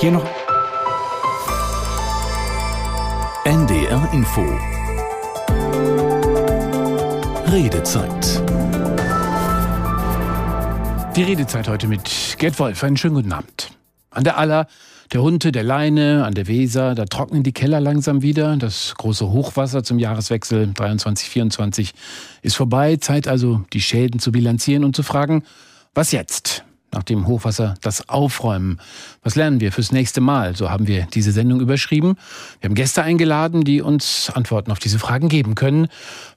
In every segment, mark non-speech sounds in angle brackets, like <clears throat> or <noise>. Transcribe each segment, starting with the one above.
Hier noch NDR Info. Redezeit. Die Redezeit heute mit Gerd Wolf. Einen schönen guten Abend. An der Aller, der Hunte, der Leine, an der Weser, da trocknen die Keller langsam wieder. Das große Hochwasser zum Jahreswechsel 23-24 ist vorbei. Zeit also, die Schäden zu bilanzieren und zu fragen, was jetzt? Nach dem Hochwasser das Aufräumen. Was lernen wir fürs nächste Mal? So haben wir diese Sendung überschrieben. Wir haben Gäste eingeladen, die uns Antworten auf diese Fragen geben können.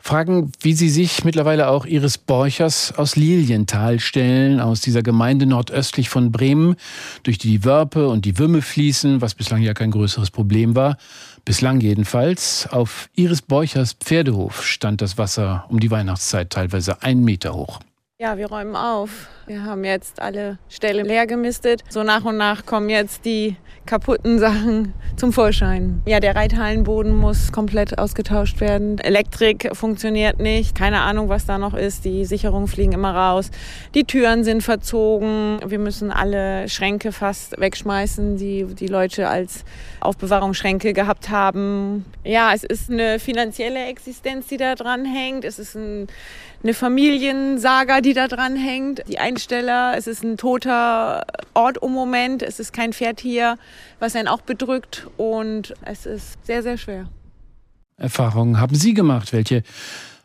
Fragen, wie sie sich mittlerweile auch Iris Borchers aus Lilienthal stellen, aus dieser Gemeinde nordöstlich von Bremen, durch die die Wörpe und die Wümme fließen, was bislang ja kein größeres Problem war. Bislang jedenfalls. Auf Iris Borchers Pferdehof stand das Wasser um die Weihnachtszeit teilweise ein Meter hoch. Ja, wir räumen auf. Wir haben jetzt alle Ställe leer gemistet. So nach und nach kommen jetzt die kaputten Sachen zum Vorschein. Ja, der Reithallenboden muss komplett ausgetauscht werden. Elektrik funktioniert nicht. Keine Ahnung, was da noch ist. Die Sicherungen fliegen immer raus. Die Türen sind verzogen. Wir müssen alle Schränke fast wegschmeißen, die die Leute als Aufbewahrungsschränke gehabt haben. Ja, es ist eine finanzielle Existenz, die da dran hängt. Es ist ein, eine Familiensaga, die da dran hängt. Die Einsteller, es ist ein toter Ort im Moment. Es ist kein Pferd hier was einen auch bedrückt und es ist sehr, sehr schwer. Erfahrungen haben Sie gemacht? Welche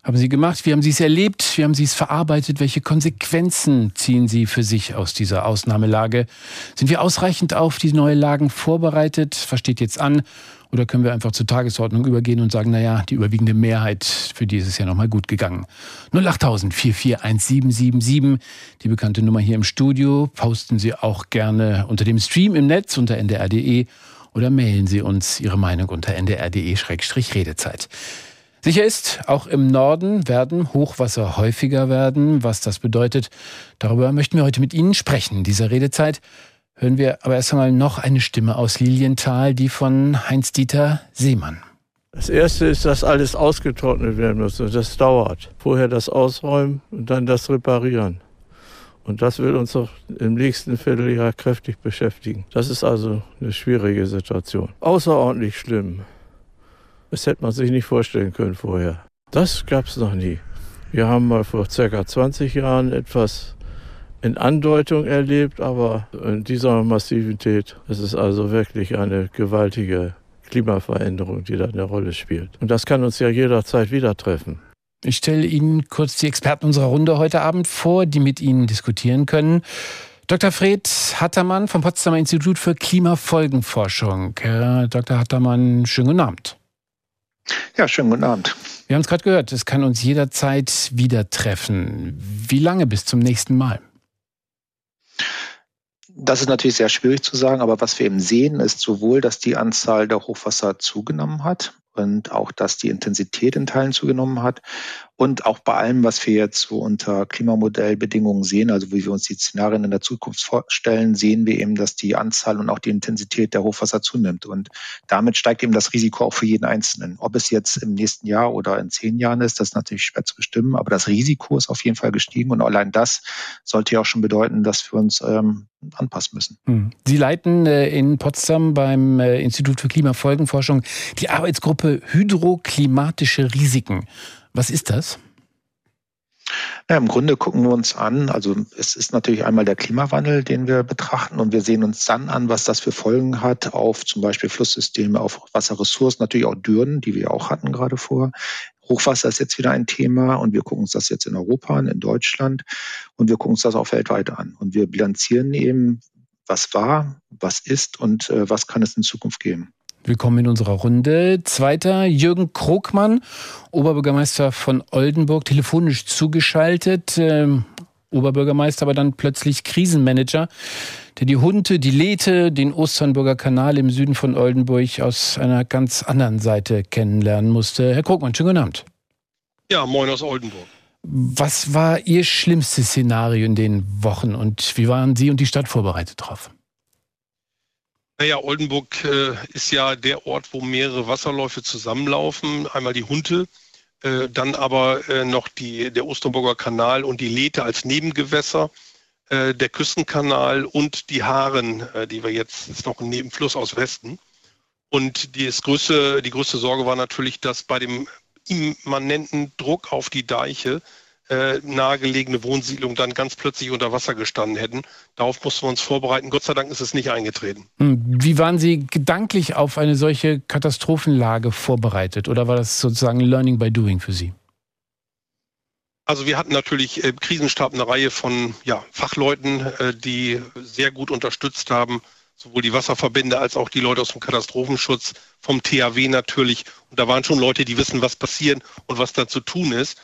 haben Sie gemacht? Wie haben Sie es erlebt? Wie haben Sie es verarbeitet? Welche Konsequenzen ziehen Sie für sich aus dieser Ausnahmelage? Sind wir ausreichend auf die neue Lagen vorbereitet? Was steht jetzt an? Oder können wir einfach zur Tagesordnung übergehen und sagen, naja, die überwiegende Mehrheit, für die ist es ja nochmal gut gegangen. 08000 441777, die bekannte Nummer hier im Studio. Posten Sie auch gerne unter dem Stream im Netz unter ndr.de oder mailen Sie uns Ihre Meinung unter ndr.de-redezeit. Sicher ist, auch im Norden werden Hochwasser häufiger werden. Was das bedeutet, darüber möchten wir heute mit Ihnen sprechen dieser Redezeit hören wir aber erst einmal noch eine Stimme aus Lilienthal, die von Heinz-Dieter Seemann. Das erste ist, dass alles ausgetrocknet werden muss und das dauert. Vorher das Ausräumen und dann das Reparieren. Und das wird uns auch im nächsten Vierteljahr kräftig beschäftigen. Das ist also eine schwierige Situation. Außerordentlich schlimm. Das hätte man sich nicht vorstellen können vorher. Das gab es noch nie. Wir haben mal vor circa 20 Jahren etwas in Andeutung erlebt, aber in dieser Massivität ist es also wirklich eine gewaltige Klimaveränderung, die da eine Rolle spielt. Und das kann uns ja jederzeit wieder treffen. Ich stelle Ihnen kurz die Experten unserer Runde heute Abend vor, die mit Ihnen diskutieren können. Dr. Fred Hattermann vom Potsdamer Institut für Klimafolgenforschung. Herr Dr. Hattermann, schönen guten Abend. Ja, schönen guten Abend. Wir haben es gerade gehört, es kann uns jederzeit wieder treffen. Wie lange bis zum nächsten Mal? Das ist natürlich sehr schwierig zu sagen, aber was wir eben sehen, ist sowohl, dass die Anzahl der Hochwasser zugenommen hat und auch, dass die Intensität in Teilen zugenommen hat und auch bei allem, was wir jetzt so unter Klimamodellbedingungen sehen, also wie wir uns die Szenarien in der Zukunft vorstellen, sehen wir eben, dass die Anzahl und auch die Intensität der Hochwasser zunimmt. Und damit steigt eben das Risiko auch für jeden Einzelnen. Ob es jetzt im nächsten Jahr oder in zehn Jahren ist, das ist natürlich schwer zu bestimmen, aber das Risiko ist auf jeden Fall gestiegen und allein das sollte ja auch schon bedeuten, dass wir uns ähm, anpassen müssen. Hm. Sie leiten äh, in Potsdam beim äh, Institut für Klimafolgenforschung die Arbeitsgruppe Hydroklimatische Risiken. Was ist das? Ja, Im Grunde gucken wir uns an, also es ist natürlich einmal der Klimawandel, den wir betrachten und wir sehen uns dann an, was das für Folgen hat auf zum Beispiel Flusssysteme, auf Wasserressourcen, natürlich auch Dürren, die wir auch hatten gerade vor. Hochwasser ist jetzt wieder ein Thema und wir gucken uns das jetzt in Europa an, in Deutschland und wir gucken uns das auch weltweit an. Und wir bilanzieren eben, was war, was ist und äh, was kann es in Zukunft geben. Willkommen in unserer Runde. Zweiter Jürgen Krogmann, Oberbürgermeister von Oldenburg, telefonisch zugeschaltet. Ähm, Oberbürgermeister, aber dann plötzlich Krisenmanager, der die Hunte, die Lethe, den Osternburger Kanal im Süden von Oldenburg aus einer ganz anderen Seite kennenlernen musste. Herr Krogmann, schönen guten Abend. Ja, moin aus Oldenburg. Was war Ihr schlimmstes Szenario in den Wochen und wie waren Sie und die Stadt vorbereitet drauf? Naja, Oldenburg äh, ist ja der Ort, wo mehrere Wasserläufe zusammenlaufen. Einmal die Hunte, äh, dann aber äh, noch die, der Osternburger Kanal und die Lethe als Nebengewässer. äh, der Küstenkanal und die Haaren, äh, die wir jetzt, ist noch ein Nebenfluss aus Westen. Und die, größte, die größte Sorge war natürlich, dass bei dem immanenten Druck auf die Deiche äh, nahegelegene Wohnsiedlungen dann ganz plötzlich unter Wasser gestanden hätten. Darauf mussten wir uns vorbereiten. Gott sei Dank ist es nicht eingetreten. Hm, wie waren Sie gedanklich auf eine solche Katastrophenlage vorbereitet? Oder war das sozusagen Learning by Doing für Sie? Also wir hatten natürlich im Krisenstab eine Reihe von ja, Fachleuten, äh, die sehr gut unterstützt haben, sowohl die Wasserverbände als auch die Leute aus dem Katastrophenschutz, vom THW natürlich. Und da waren schon Leute, die wissen, was passieren und was da zu tun ist.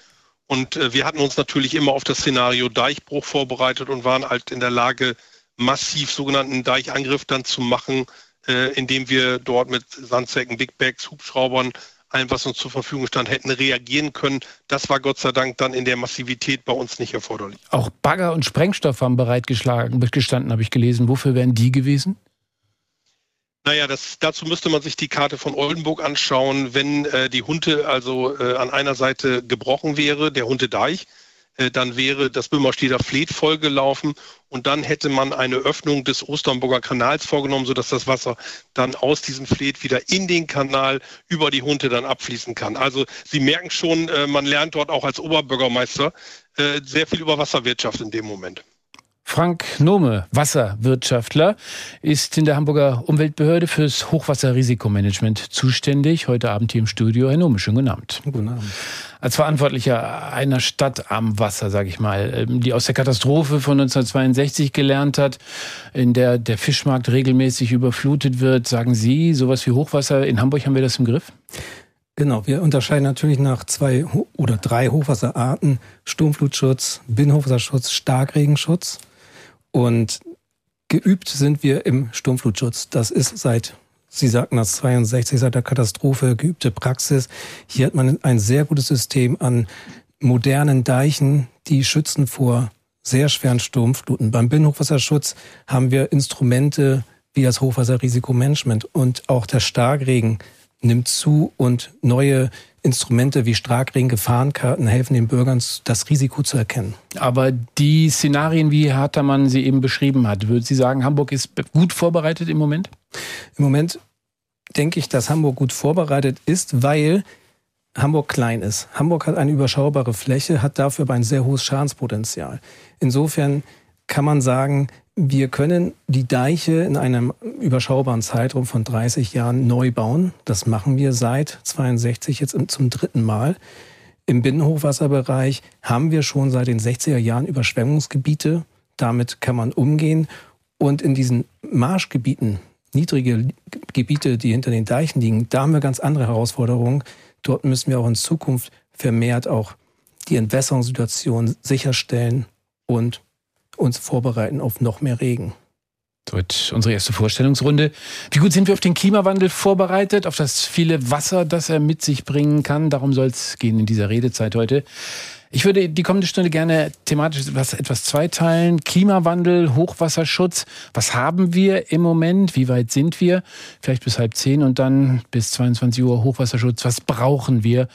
Und äh, wir hatten uns natürlich immer auf das Szenario Deichbruch vorbereitet und waren halt in der Lage, massiv sogenannten Deichangriff dann zu machen, äh, indem wir dort mit Sandsäcken, Big Bags, Hubschraubern, allem, was uns zur Verfügung stand, hätten reagieren können. Das war Gott sei Dank dann in der Massivität bei uns nicht erforderlich. Auch Bagger und Sprengstoff haben bereitgestanden, habe ich gelesen. Wofür wären die gewesen? Naja, das, dazu müsste man sich die Karte von Oldenburg anschauen. Wenn äh, die Hunte also äh, an einer Seite gebrochen wäre, der Huntedeich, äh, dann wäre das Böhmersteder Fleet vollgelaufen und dann hätte man eine Öffnung des Osternburger Kanals vorgenommen, sodass das Wasser dann aus diesem Fleet wieder in den Kanal über die Hunte dann abfließen kann. Also Sie merken schon, äh, man lernt dort auch als Oberbürgermeister äh, sehr viel über Wasserwirtschaft in dem Moment. Frank Nome, Wasserwirtschaftler, ist in der Hamburger Umweltbehörde fürs Hochwasserrisikomanagement zuständig. Heute Abend hier im Studio. Herr Nome, schönen guten Abend. Guten Abend. Als Verantwortlicher einer Stadt am Wasser, sage ich mal, ähm, die aus der Katastrophe von 1962 gelernt hat, in der der Fischmarkt regelmäßig überflutet wird, sagen Sie, sowas wie Hochwasser, in Hamburg haben wir das im Griff? Genau, wir unterscheiden natürlich nach zwei oder drei Hochwasserarten. Sturmflutschutz, Binnenhochwasserschutz, Starkregenschutz. Und geübt sind wir im Sturmflutschutz. Das ist seit, Sie sagten das 62, seit der Katastrophe geübte Praxis. Hier hat man ein sehr gutes System an modernen Deichen, die schützen vor sehr schweren Sturmfluten. Beim Binnenhochwasserschutz haben wir Instrumente wie das Hochwasserrisikomanagement und auch der Starkregen nimmt zu und neue Instrumente wie Starkregen, Gefahrenkarten helfen den Bürgern, das Risiko zu erkennen. Aber die Szenarien, wie Herr Hartermann sie eben beschrieben hat, würden Sie sagen, Hamburg ist gut vorbereitet im Moment? Im Moment denke ich, dass Hamburg gut vorbereitet ist, weil Hamburg klein ist. Hamburg hat eine überschaubare Fläche, hat dafür aber ein sehr hohes Schadenspotenzial. Insofern kann man sagen, wir können die Deiche in einem überschaubaren Zeitraum von 30 Jahren neu bauen. Das machen wir seit 62 jetzt zum dritten Mal. Im Binnenhochwasserbereich haben wir schon seit den 60er Jahren Überschwemmungsgebiete. Damit kann man umgehen. Und in diesen Marschgebieten, niedrige Gebiete, die hinter den Deichen liegen, da haben wir ganz andere Herausforderungen. Dort müssen wir auch in Zukunft vermehrt auch die Entwässerungssituation sicherstellen und uns vorbereiten auf noch mehr Regen. Wird unsere erste Vorstellungsrunde. Wie gut sind wir auf den Klimawandel vorbereitet, auf das viele Wasser, das er mit sich bringen kann? Darum soll es gehen in dieser Redezeit heute. Ich würde die kommende Stunde gerne thematisch etwas, etwas zweiteilen. Klimawandel, Hochwasserschutz. Was haben wir im Moment? Wie weit sind wir? Vielleicht bis halb zehn und dann bis 22 Uhr Hochwasserschutz. Was brauchen wir?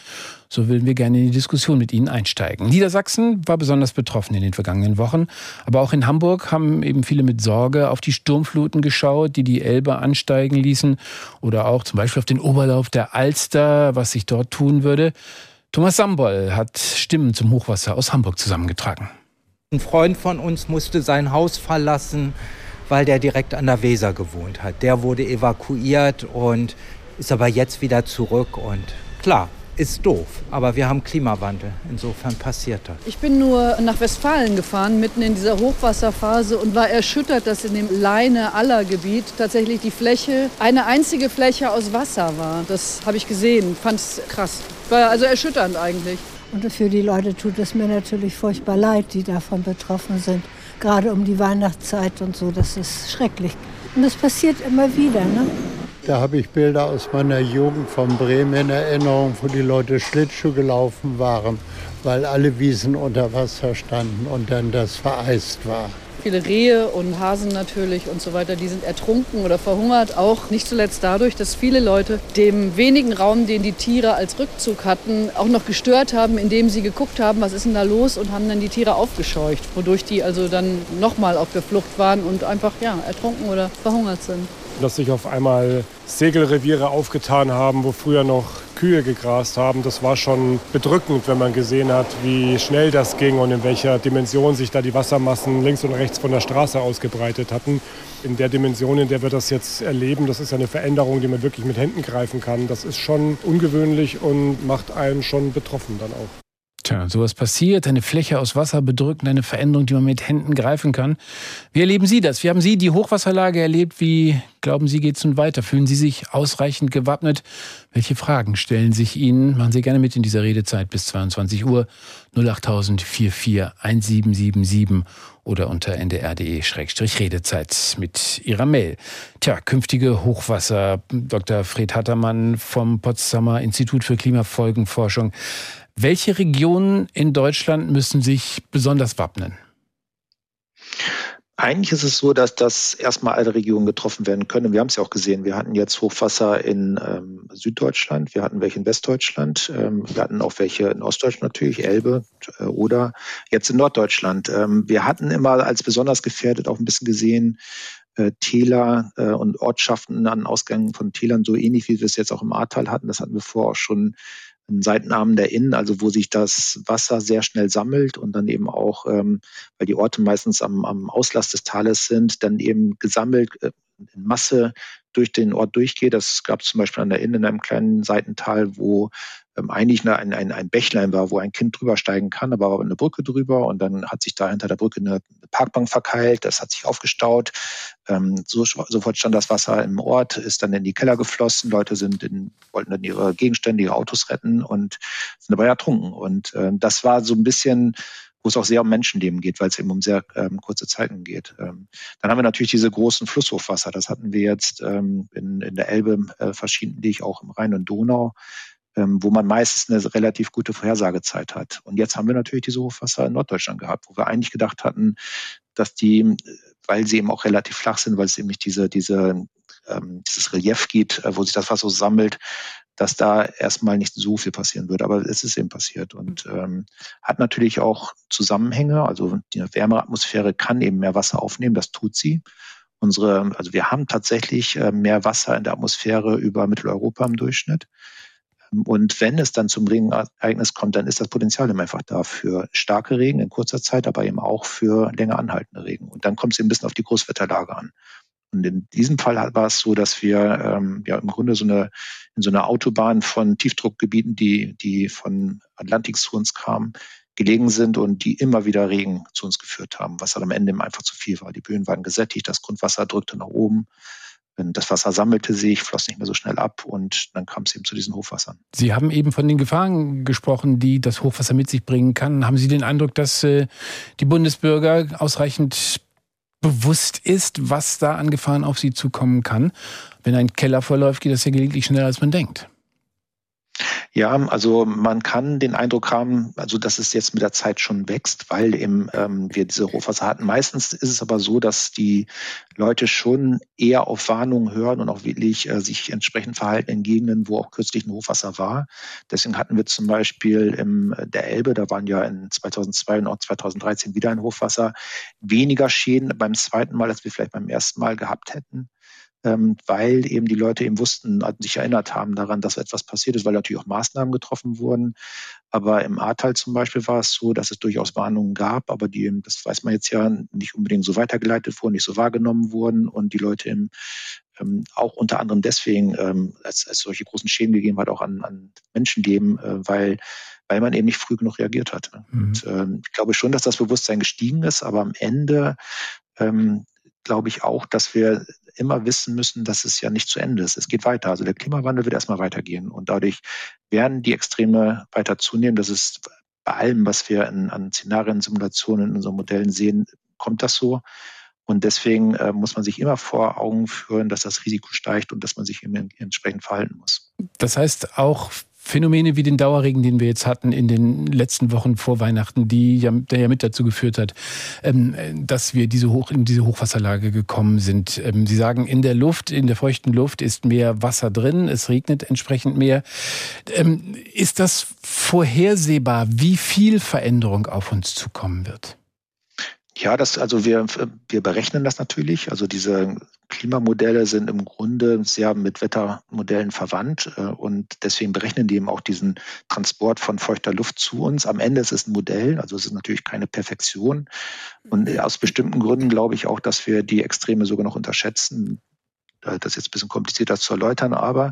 So würden wir gerne in die Diskussion mit Ihnen einsteigen. Niedersachsen war besonders betroffen in den vergangenen Wochen. Aber auch in Hamburg haben eben viele mit Sorge auf die Sturmfluten geschaut, die die Elbe ansteigen ließen. Oder auch zum Beispiel auf den Oberlauf der Alster, was sich dort tun würde. Thomas Sambol hat Stimmen zum Hochwasser aus Hamburg zusammengetragen. Ein Freund von uns musste sein Haus verlassen, weil der direkt an der Weser gewohnt hat. Der wurde evakuiert und ist aber jetzt wieder zurück. Und klar, ist doof, aber wir haben Klimawandel. Insofern passiert das. Ich bin nur nach Westfalen gefahren, mitten in dieser Hochwasserphase und war erschüttert, dass in dem Leine-Aller-Gebiet tatsächlich die Fläche, eine einzige Fläche aus Wasser war. Das habe ich gesehen, fand es krass. War also erschütternd eigentlich. Und für die Leute tut es mir natürlich furchtbar leid, die davon betroffen sind. Gerade um die Weihnachtszeit und so, das ist schrecklich. Und das passiert immer wieder. Ne? Da habe ich Bilder aus meiner Jugend von Bremen in Erinnerung, wo die Leute Schlittschuh gelaufen waren, weil alle Wiesen unter Wasser standen und dann das vereist war. Viele Rehe und Hasen natürlich und so weiter, die sind ertrunken oder verhungert. Auch nicht zuletzt dadurch, dass viele Leute dem wenigen Raum, den die Tiere als Rückzug hatten, auch noch gestört haben, indem sie geguckt haben, was ist denn da los und haben dann die Tiere aufgescheucht, wodurch die also dann nochmal auf der Flucht waren und einfach ja, ertrunken oder verhungert sind dass sich auf einmal Segelreviere aufgetan haben, wo früher noch Kühe gegrast haben. Das war schon bedrückend, wenn man gesehen hat, wie schnell das ging und in welcher Dimension sich da die Wassermassen links und rechts von der Straße ausgebreitet hatten. In der Dimension, in der wir das jetzt erleben, das ist eine Veränderung, die man wirklich mit Händen greifen kann. Das ist schon ungewöhnlich und macht einen schon betroffen dann auch. Tja, sowas passiert, eine Fläche aus Wasser bedrückt, eine Veränderung, die man mit Händen greifen kann. Wie erleben Sie das? Wie haben Sie die Hochwasserlage erlebt? Wie glauben Sie, geht es nun weiter? Fühlen Sie sich ausreichend gewappnet? Welche Fragen stellen sich Ihnen? Machen Sie gerne mit in dieser Redezeit bis 22 Uhr 08000 1777 oder unter ndr.de-redezeit mit Ihrer Mail. Tja, künftige Hochwasser. Dr. Fred Hattermann vom Potsdamer Institut für Klimafolgenforschung. Welche Regionen in Deutschland müssen sich besonders wappnen? Eigentlich ist es so, dass das erstmal alle Regionen getroffen werden können. Wir haben es ja auch gesehen. Wir hatten jetzt Hochwasser in ähm, Süddeutschland, wir hatten welche in Westdeutschland, ähm, wir hatten auch welche in Ostdeutschland natürlich, Elbe äh, oder jetzt in Norddeutschland. Ähm, wir hatten immer als besonders gefährdet auch ein bisschen gesehen, äh, Täler äh, und Ortschaften an Ausgängen von Tälern, so ähnlich wie wir es jetzt auch im Ahrtal hatten. Das hatten wir vorher auch schon einen Seitenarm der Inn, also wo sich das Wasser sehr schnell sammelt und dann eben auch, ähm, weil die Orte meistens am, am Auslass des Tales sind, dann eben gesammelt äh, in Masse durch den Ort durchgeht. Das gab es zum Beispiel an der Inn in einem kleinen Seitental, wo ähm, eigentlich ein, ein, ein Bächlein war, wo ein Kind drüber steigen kann, aber eine Brücke drüber und dann hat sich da hinter der Brücke eine Parkbank verkeilt, das hat sich aufgestaut. Ähm, so, sofort stand das Wasser im Ort, ist dann in die Keller geflossen, Leute sind in, wollten dann ihre Gegenstände, ihre Autos retten und sind dabei ertrunken. Und ähm, das war so ein bisschen wo es auch sehr um Menschenleben geht, weil es eben um sehr ähm, kurze Zeiten geht. Ähm, dann haben wir natürlich diese großen Flusshochwasser. Das hatten wir jetzt ähm, in, in der Elbe äh, verschiedentlich, auch im Rhein und Donau ähm, wo man meistens eine relativ gute Vorhersagezeit hat. Und jetzt haben wir natürlich diese Hochwasser in Norddeutschland gehabt, wo wir eigentlich gedacht hatten, dass die, weil sie eben auch relativ flach sind, weil es eben nicht diese, diese, ähm, dieses Relief gibt, äh, wo sich das Wasser so sammelt, dass da erstmal nicht so viel passieren würde. Aber es ist eben passiert und ähm, hat natürlich auch Zusammenhänge. Also die Wärmeatmosphäre kann eben mehr Wasser aufnehmen, das tut sie. Unsere, also wir haben tatsächlich äh, mehr Wasser in der Atmosphäre über Mitteleuropa im Durchschnitt. Und wenn es dann zum Regenereignis kommt, dann ist das Potenzial immer einfach da für starke Regen in kurzer Zeit, aber eben auch für länger anhaltende Regen. Und dann kommt es eben ein bisschen auf die Großwetterlage an. Und in diesem Fall war es so, dass wir ähm, ja im Grunde so eine in so einer Autobahn von Tiefdruckgebieten, die die von Atlantik zu uns kamen, gelegen sind und die immer wieder Regen zu uns geführt haben, was dann am Ende einfach zu viel war. Die Böen waren gesättigt, das Grundwasser drückte nach oben das Wasser sammelte sich, floss nicht mehr so schnell ab und dann kam es eben zu diesen Hochwassern. Sie haben eben von den Gefahren gesprochen, die das Hochwasser mit sich bringen kann. Haben Sie den Eindruck, dass äh, die Bundesbürger ausreichend bewusst ist, was da an Gefahren auf sie zukommen kann? Wenn ein Keller verläuft, geht das ja gelegentlich schneller, als man denkt. Ja, also man kann den Eindruck haben, also dass es jetzt mit der Zeit schon wächst, weil eben ähm, wir diese Hochwasser hatten. Meistens ist es aber so, dass die Leute schon eher auf Warnungen hören und auch wirklich äh, sich entsprechend verhalten in Gegenden, wo auch kürzlich ein Hochwasser war. Deswegen hatten wir zum Beispiel im der Elbe, da waren ja in 2002 und auch 2013 wieder ein Hochwasser, weniger Schäden beim zweiten Mal, als wir vielleicht beim ersten Mal gehabt hätten ähm, weil eben die Leute eben wussten, sich erinnert haben daran, dass etwas passiert ist, weil natürlich auch Maßnahmen getroffen wurden. Aber im Ahrtal zum Beispiel war es so, dass es durchaus Warnungen gab, aber die, das weiß man jetzt ja, nicht unbedingt so weitergeleitet wurden, nicht so wahrgenommen wurden und die Leute eben ähm, auch unter anderem deswegen, ähm, als, als solche großen Schäden gegeben hat, auch an, an Menschenleben, äh, weil weil man eben nicht früh genug reagiert hat. Mhm. Und ähm, ich glaube schon, dass das Bewusstsein gestiegen ist, aber am Ende ähm, glaube ich auch, dass wir immer wissen müssen, dass es ja nicht zu Ende ist. Es geht weiter. Also der Klimawandel wird erstmal weitergehen und dadurch werden die Extreme weiter zunehmen. Das ist bei allem, was wir in, an Szenarien, Simulationen in unseren Modellen sehen, kommt das so. Und deswegen äh, muss man sich immer vor Augen führen, dass das Risiko steigt und dass man sich entsprechend verhalten muss. Das heißt auch Phänomene wie den Dauerregen, den wir jetzt hatten in den letzten Wochen vor Weihnachten, die ja, der ja mit dazu geführt hat, ähm, dass wir diese Hoch, in diese Hochwasserlage gekommen sind. Ähm, Sie sagen, in der Luft, in der feuchten Luft ist mehr Wasser drin, es regnet entsprechend mehr. Ähm, ist das vorhersehbar, wie viel Veränderung auf uns zukommen wird? Ja, das, also wir, wir berechnen das natürlich. Also diese Klimamodelle sind im Grunde sehr mit Wettermodellen verwandt äh, und deswegen berechnen die eben auch diesen Transport von feuchter Luft zu uns. Am Ende ist es ein Modell, also es ist natürlich keine Perfektion. Und aus bestimmten Gründen glaube ich auch, dass wir die Extreme sogar noch unterschätzen. Äh, das ist jetzt ein bisschen komplizierter zu erläutern, aber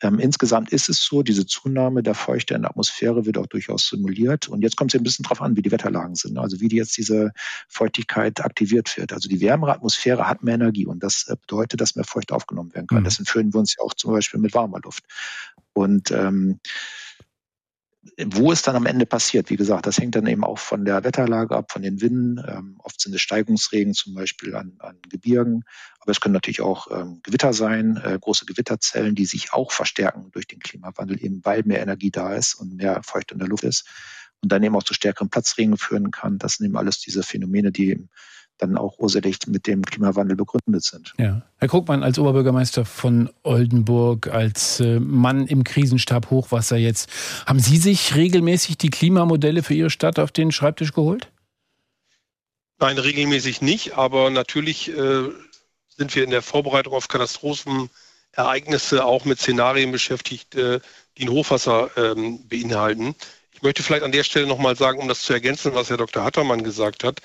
ähm, insgesamt ist es so, diese Zunahme der Feuchte in der Atmosphäre wird auch durchaus simuliert. Und jetzt kommt es ein bisschen darauf an, wie die Wetterlagen sind, also wie die jetzt diese Feuchtigkeit aktiviert wird. Also die wärmere Atmosphäre hat mehr Energie und das äh, bedeutet, dass mehr Feucht aufgenommen werden kann. Mhm. Deswegen führen wir uns ja auch zum Beispiel mit warmer Luft. Und ähm, wo es dann am Ende passiert, wie gesagt, das hängt dann eben auch von der Wetterlage ab, von den Winden. Ähm, oft sind es Steigungsregen zum Beispiel an, an Gebirgen, aber es können natürlich auch ähm, Gewitter sein, äh, große Gewitterzellen, die sich auch verstärken durch den Klimawandel, eben weil mehr Energie da ist und mehr Feucht in der Luft ist und dann eben auch zu stärkeren Platzregen führen kann. Das sind eben alles diese Phänomene, die dann auch ursächlich mit dem Klimawandel begründet sind. Ja. Herr Krugmann, als Oberbürgermeister von Oldenburg, als äh, Mann im Krisenstab Hochwasser jetzt, haben Sie sich regelmäßig die Klimamodelle für Ihre Stadt auf den Schreibtisch geholt? Nein, regelmäßig nicht, aber natürlich äh, sind wir in der Vorbereitung auf Katastrophenereignisse auch mit Szenarien beschäftigt, äh, die ein Hochwasser ähm, beinhalten. Ich möchte vielleicht an der Stelle nochmal sagen, um das zu ergänzen, was Herr Dr. Hattermann gesagt hat,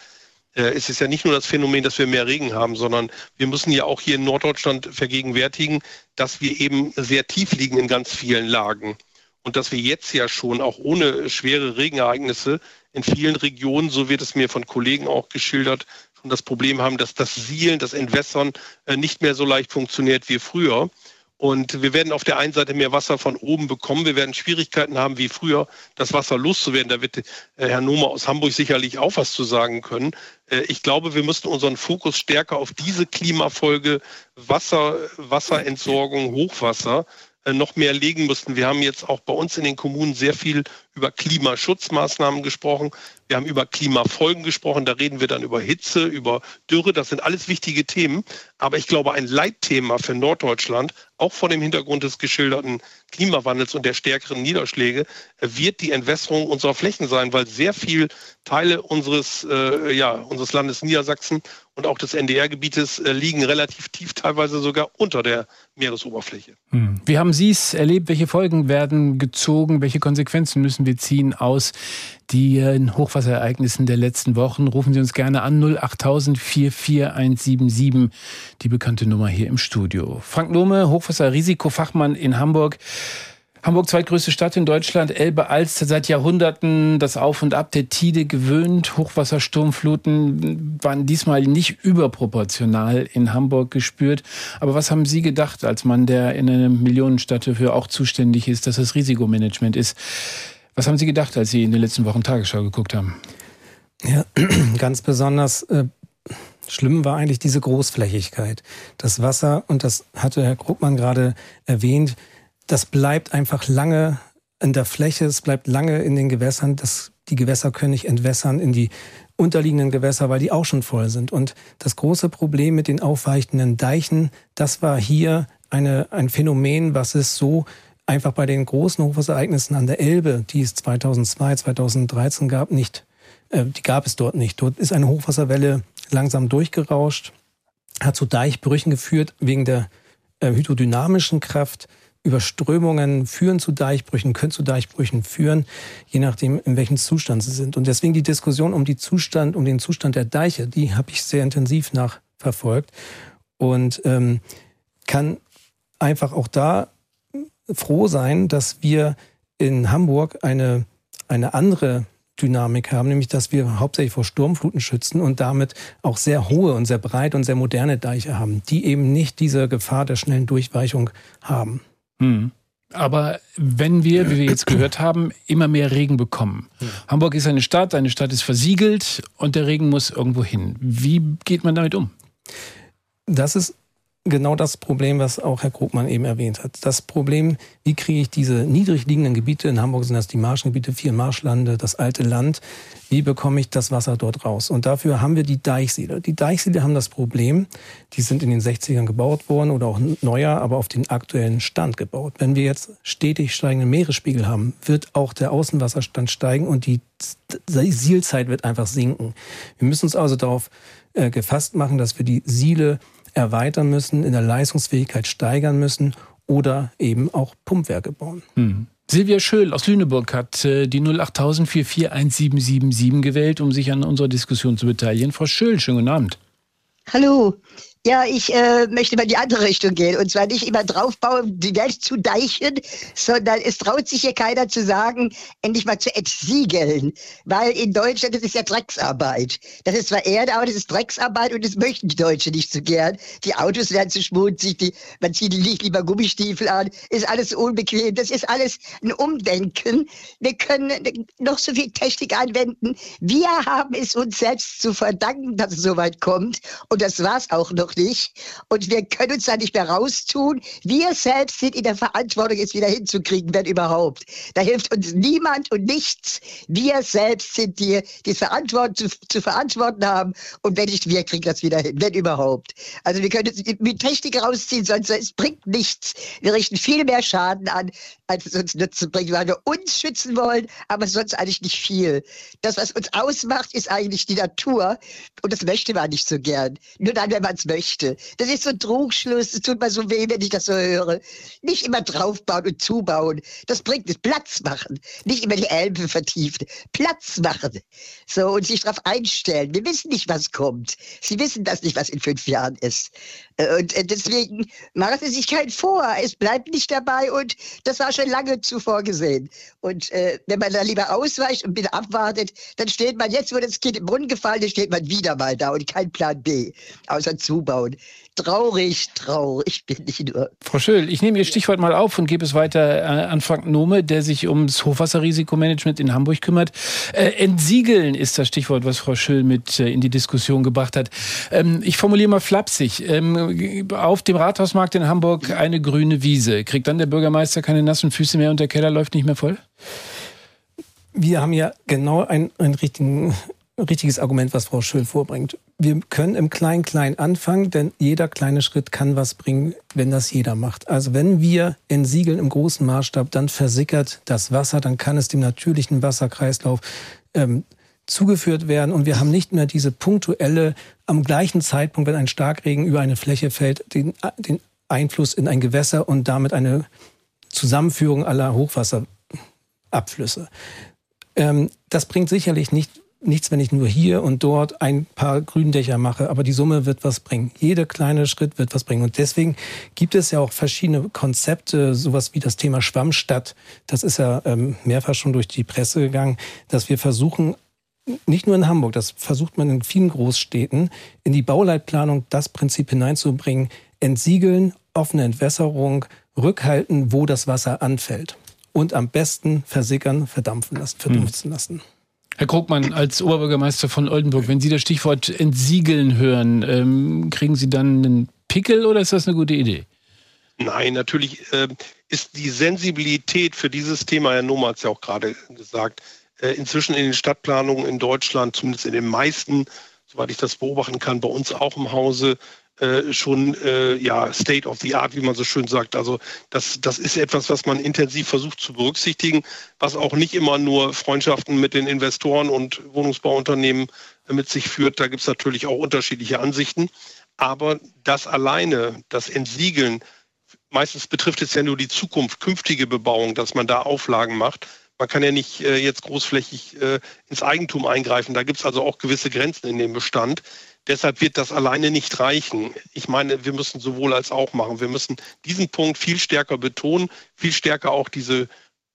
äh, es ist ja nicht nur das Phänomen, dass wir mehr Regen haben, sondern wir müssen ja auch hier in Norddeutschland vergegenwärtigen, dass wir eben sehr tief liegen in ganz vielen Lagen. Und dass wir jetzt ja schon auch ohne schwere Regenereignisse in vielen Regionen, so wird es mir von Kollegen auch geschildert, schon das Problem haben, dass das Sielen, das Entwässern äh, nicht mehr so leicht funktioniert wie früher. Und wir werden auf der einen Seite mehr Wasser von oben bekommen. Wir werden Schwierigkeiten haben, wie früher das Wasser loszuwerden. Da wird äh, Herr Nomer aus Hamburg sicherlich auch was zu sagen können. Äh, ich glaube, wir müssten unseren Fokus stärker auf diese Klimafolge Wasser, Wasserentsorgung, Hochwasser noch mehr legen müssten. Wir haben jetzt auch bei uns in den Kommunen sehr viel über Klimaschutzmaßnahmen gesprochen. Wir haben über Klimafolgen gesprochen. Da reden wir dann über Hitze, über Dürre. Das sind alles wichtige Themen. Aber ich glaube, ein Leitthema für Norddeutschland, auch vor dem Hintergrund des geschilderten Klimawandels und der stärkeren Niederschläge, äh, wird die Entwässerung unserer Flächen sein, weil sehr viel Teile unseres, äh, ja, unseres Landes Niedersachsen und auch des NDR-Gebietes äh, liegen relativ tief, teilweise sogar unter der Meeresoberfläche. Hm. Wie haben Sie es erlebt? Welche Folgen werden gezogen? Welche Konsequenzen müssen wir ziehen aus den Hochwasserereignissen der letzten Wochen? Rufen Sie uns gerne an 08000 44177, die bekannte Nummer hier im Studio. Frank Lohme, Hochwasserrisikofachmann in Hamburg. Hamburg, zweitgrößte Stadt in Deutschland, Elbe Alster, seit Jahrhunderten das Auf und Ab der Tide gewöhnt. Hochwassersturmfluten waren diesmal nicht überproportional in Hamburg gespürt. Aber was haben Sie gedacht, als Mann, der in einer Millionenstadt dafür auch zuständig ist, dass das Risikomanagement ist? Was haben Sie gedacht, als Sie in den letzten Wochen Tagesschau geguckt haben? Ja, <clears throat> ganz besonders äh, schlimm war eigentlich diese Großflächigkeit. Das Wasser, und das hatte Herr Krugmann gerade erwähnt, das bleibt einfach lange in der Fläche, es bleibt lange in den Gewässern. Das, die Gewässer können nicht entwässern in die unterliegenden Gewässer, weil die auch schon voll sind. Und das große Problem mit den aufweichenden Deichen, das war hier eine, ein Phänomen, was es so einfach bei den großen Hochwasserereignissen an der Elbe, die es 2002, 2013 gab, nicht, äh, die gab es dort nicht. Dort ist eine Hochwasserwelle langsam durchgerauscht, hat zu Deichbrüchen geführt wegen der äh, hydrodynamischen Kraft Überströmungen führen zu Deichbrüchen, können zu Deichbrüchen führen, je nachdem, in welchem Zustand sie sind. Und deswegen die Diskussion um, die Zustand, um den Zustand der Deiche, die habe ich sehr intensiv nachverfolgt und ähm, kann einfach auch da froh sein, dass wir in Hamburg eine, eine andere Dynamik haben, nämlich dass wir hauptsächlich vor Sturmfluten schützen und damit auch sehr hohe und sehr breite und sehr moderne Deiche haben, die eben nicht diese Gefahr der schnellen Durchweichung haben. Hm. Aber wenn wir, wie wir jetzt gehört haben, immer mehr Regen bekommen. Hm. Hamburg ist eine Stadt, eine Stadt ist versiegelt und der Regen muss irgendwo hin. Wie geht man damit um? Das ist genau das Problem, was auch Herr Krugmann eben erwähnt hat. Das Problem, wie kriege ich diese niedrig liegenden Gebiete, in Hamburg sind das die Marschengebiete, vier Marschlande, das alte Land, wie bekomme ich das Wasser dort raus? Und dafür haben wir die Deichsiele. Die Deichsiele haben das Problem, die sind in den 60ern gebaut worden oder auch neuer, aber auf den aktuellen Stand gebaut. Wenn wir jetzt stetig steigenden Meeresspiegel haben, wird auch der Außenwasserstand steigen und die Sielzeit wird einfach sinken. Wir müssen uns also darauf äh, gefasst machen, dass wir die Siele erweitern müssen, in der Leistungsfähigkeit steigern müssen oder eben auch Pumpwerke bauen. Hm. Silvia Schöll aus Lüneburg hat äh, die 08000 441777 gewählt, um sich an unserer Diskussion zu beteiligen. Frau Schöll, schönen guten Abend. Hallo. Ja, ich äh, möchte mal in die andere Richtung gehen. Und zwar nicht immer draufbauen, die Welt zu deichen, sondern es traut sich hier keiner zu sagen, endlich mal zu entsiegeln. Weil in Deutschland, das ist ja Drecksarbeit. Das ist zwar Erde, aber das ist Drecksarbeit und das möchten die Deutschen nicht so gern. Die Autos werden zu schmutzig, die, man zieht nicht lieber Gummistiefel an, ist alles unbequem. Das ist alles ein Umdenken. Wir können noch so viel Technik anwenden. Wir haben es uns selbst zu verdanken, dass es so weit kommt. Und das war's auch noch nicht. Und wir können uns da nicht mehr raustun. Wir selbst sind in der Verantwortung, es wieder hinzukriegen, wenn überhaupt. Da hilft uns niemand und nichts. Wir selbst sind die, die Verantwortung zu, zu verantworten haben. Und wenn nicht, wir kriegen das wieder hin, wenn überhaupt. Also wir können uns mit Technik rausziehen, sonst es bringt nichts. Wir richten viel mehr Schaden an, als es uns Nutzen bringt, weil wir uns schützen wollen, aber sonst eigentlich nicht viel. Das, was uns ausmacht, ist eigentlich die Natur. Und das möchte man nicht so gern. Nur dann, wenn man es möchte. Das ist so ein Trugschluss. Es tut mir so weh, wenn ich das so höre. Nicht immer draufbauen und zubauen. Das bringt es. Platz machen. Nicht immer die Elbe vertiefen. Platz machen. So, und sich darauf einstellen. Wir wissen nicht, was kommt. Sie wissen das nicht, was in fünf Jahren ist. Äh, und äh, deswegen machen Sie sich keinen vor. Es bleibt nicht dabei und das war schon lange zuvor gesehen. Und äh, wenn man da lieber ausweicht und wieder abwartet, dann steht man jetzt, wo das Kind im Brunnen gefallen ist, steht man wieder mal da und kein Plan B, außer zubauen. Traurig, traurig bin ich nur. Frau Schöll, ich nehme Ihr Stichwort mal auf und gebe es weiter äh, an Frank Nome, der sich ums Hochwasserrisikomanagement in Hamburg kümmert. Äh, entsiegeln ist das Stichwort, was Frau Schöll mit äh, in die Diskussion gebracht hat. Ähm, ich formuliere mal flapsig. Ähm, auf dem Rathausmarkt in Hamburg eine grüne Wiese. Kriegt dann der Bürgermeister keine nassen Füße mehr und der Keller läuft nicht mehr voll? Wir haben ja genau einen, einen richtigen richtiges Argument, was Frau Schöll vorbringt. Wir können im Klein-Klein anfangen, denn jeder kleine Schritt kann was bringen, wenn das jeder macht. Also wenn wir entsiegeln im großen Maßstab, dann versickert das Wasser, dann kann es dem natürlichen Wasserkreislauf ähm, zugeführt werden und wir haben nicht mehr diese punktuelle, am gleichen Zeitpunkt, wenn ein Starkregen über eine Fläche fällt, den, den Einfluss in ein Gewässer und damit eine Zusammenführung aller Hochwasserabflüsse. Ähm, das bringt sicherlich nicht nichts, wenn ich nur hier und dort ein paar Gründächer mache, aber die Summe wird was bringen. Jeder kleine Schritt wird was bringen. Und deswegen gibt es ja auch verschiedene Konzepte, sowas wie das Thema Schwammstadt. Das ist ja ähm, mehrfach schon durch die Presse gegangen, dass wir versuchen, nicht nur in Hamburg, das versucht man in vielen Großstädten, in die Bauleitplanung das Prinzip hineinzubringen, entsiegeln, offene Entwässerung, rückhalten, wo das Wasser anfällt. Und am besten versickern, verdampfen lassen, verdunsten lassen. Herr Krugmann, als Oberbürgermeister von Oldenburg, wenn Sie das Stichwort entsiegeln hören, ähm, kriegen Sie dann einen Pickel oder ist das eine gute Idee? Nein, natürlich äh, ist die Sensibilität für dieses Thema, Herr Noma hat es ja auch gerade gesagt, äh, inzwischen in den Stadtplanungen in Deutschland, zumindest in den meisten, soweit ich das beobachten kann, bei uns auch im Hause, äh, schon äh, ja State of the Art, wie man so schön sagt. Also das, das ist etwas, was man intensiv versucht zu berücksichtigen, was auch nicht immer nur Freundschaften mit den Investoren und Wohnungsbauunternehmen mit sich führt. Da gibt es natürlich auch unterschiedliche Ansichten. Aber das alleine, das Entsiegeln, meistens betrifft es ja nur die Zukunft, künftige Bebauung, dass man da Auflagen macht. Man kann ja nicht äh, jetzt großflächig äh, ins Eigentum eingreifen. Da gibt es also auch gewisse Grenzen in dem Bestand. Deshalb wird das alleine nicht reichen. Ich meine, wir müssen sowohl als auch machen. Wir müssen diesen Punkt viel stärker betonen, viel stärker auch diese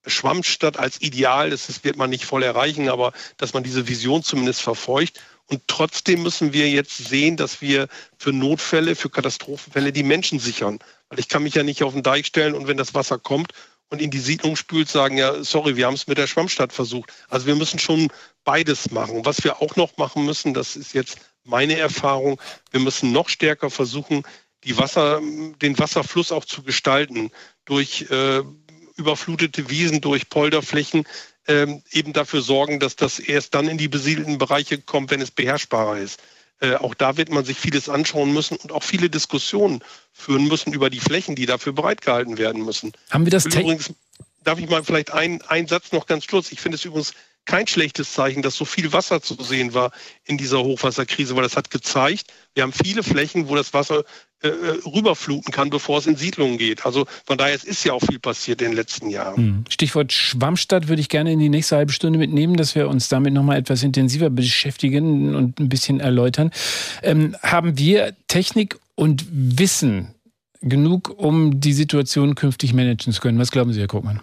Schwammstadt als Ideal, das wird man nicht voll erreichen, aber dass man diese Vision zumindest verfolgt. Und trotzdem müssen wir jetzt sehen, dass wir für Notfälle, für Katastrophenfälle die Menschen sichern. Weil ich kann mich ja nicht auf den Deich stellen und wenn das Wasser kommt und in die Siedlung spült, sagen, ja, sorry, wir haben es mit der Schwammstadt versucht. Also wir müssen schon beides machen. Was wir auch noch machen müssen, das ist jetzt meine Erfahrung, wir müssen noch stärker versuchen, die Wasser, den Wasserfluss auch zu gestalten durch äh, überflutete Wiesen, durch Polderflächen, ähm, eben dafür sorgen, dass das erst dann in die besiedelten Bereiche kommt, wenn es beherrschbarer ist. Äh, auch da wird man sich vieles anschauen müssen und auch viele Diskussionen führen müssen über die Flächen, die dafür bereitgehalten werden müssen. Haben wir das übrigens, darf ich mal vielleicht einen Satz noch ganz kurz? Ich finde es übrigens kein schlechtes Zeichen, dass so viel Wasser zu sehen war in dieser Hochwasserkrise, weil das hat gezeigt, wir haben viele Flächen, wo das Wasser äh, äh, rüberfluten kann, bevor es in Siedlungen geht. Also von daher, ist ja auch viel passiert in den letzten Jahren. Hm. Stichwort Schwammstadt würde ich gerne in die nächste halbe Stunde mitnehmen, dass wir uns damit nochmal etwas intensiver beschäftigen und ein bisschen erläutern. Ähm, haben wir Technik und Wissen genug, um die Situation künftig managen zu können? Was glauben Sie, Herr Krugmann?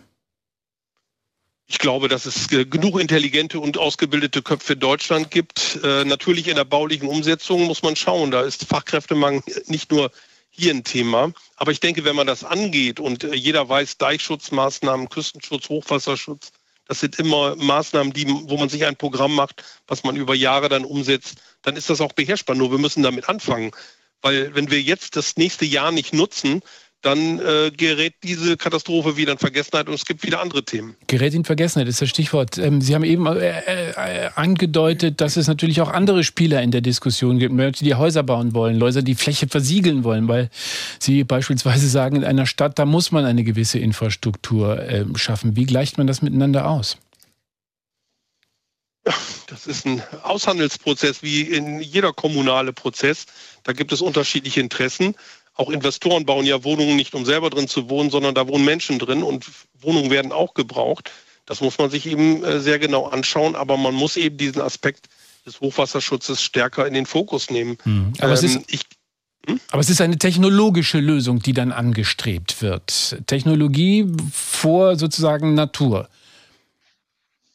Ich glaube, dass es äh, genug intelligente und ausgebildete Köpfe in Deutschland gibt. Äh, natürlich in der baulichen Umsetzung muss man schauen. Da ist Fachkräftemangel nicht nur hier ein Thema. Aber ich denke, wenn man das angeht und äh, jeder weiß, Deichschutzmaßnahmen, Küstenschutz, Hochwasserschutz, das sind immer Maßnahmen, die, wo man sich ein Programm macht, was man über Jahre dann umsetzt, dann ist das auch beherrschbar. Nur wir müssen damit anfangen. Weil wenn wir jetzt das nächste Jahr nicht nutzen, dann äh, gerät diese Katastrophe wieder in Vergessenheit und es gibt wieder andere Themen. Gerät in Vergessenheit ist das Stichwort. Ähm, Sie haben eben äh, äh, angedeutet, dass es natürlich auch andere Spieler in der Diskussion gibt. Leute, die Häuser bauen wollen, Leute, die Fläche versiegeln wollen, weil Sie beispielsweise sagen, in einer Stadt, da muss man eine gewisse Infrastruktur äh, schaffen. Wie gleicht man das miteinander aus? Das ist ein Aushandelsprozess wie in jeder kommunale Prozess. Da gibt es unterschiedliche Interessen auch Investoren bauen ja Wohnungen nicht, um selber drin zu wohnen, sondern da wohnen Menschen drin und Wohnungen werden auch gebraucht. Das muss man sich eben äh, sehr genau anschauen, aber man muss eben diesen Aspekt des Hochwasserschutzes stärker in den Fokus nehmen. Mhm. Aber, ähm, es ist, ich, hm? aber es ist eine technologische Lösung, die dann angestrebt wird. Technologie vor sozusagen Natur.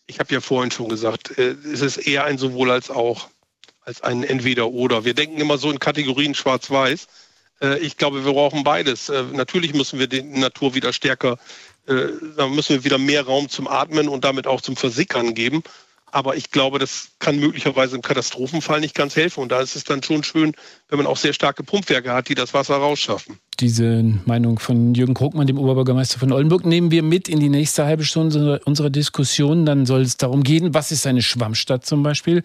Ich habe ja vorhin schon gesagt, äh, es ist eher ein sowohl als auch, als ein Entweder-Oder. Wir denken immer so in Kategorien schwarz-weiß. Äh, ich glaube, wir brauchen beides. Äh, natürlich müssen wir die Natur wieder stärker, äh, da müssen wir wieder mehr Raum zum Atmen und damit auch zum Versickern geben. Aber ich glaube, das kann möglicherweise im Katastrophenfall nicht ganz helfen. Und da ist es dann schon schön, wenn man auch sehr starke Pumpwerke hat, die das Wasser rausschaffen diese Meinung von Jürgen Krugmann, dem Oberbürgermeister von Oldenburg, nehmen wir mit in die nächste halbe Stunde unserer Diskussion. Dann soll es darum gehen, was ist eine Schwammstadt zum Beispiel?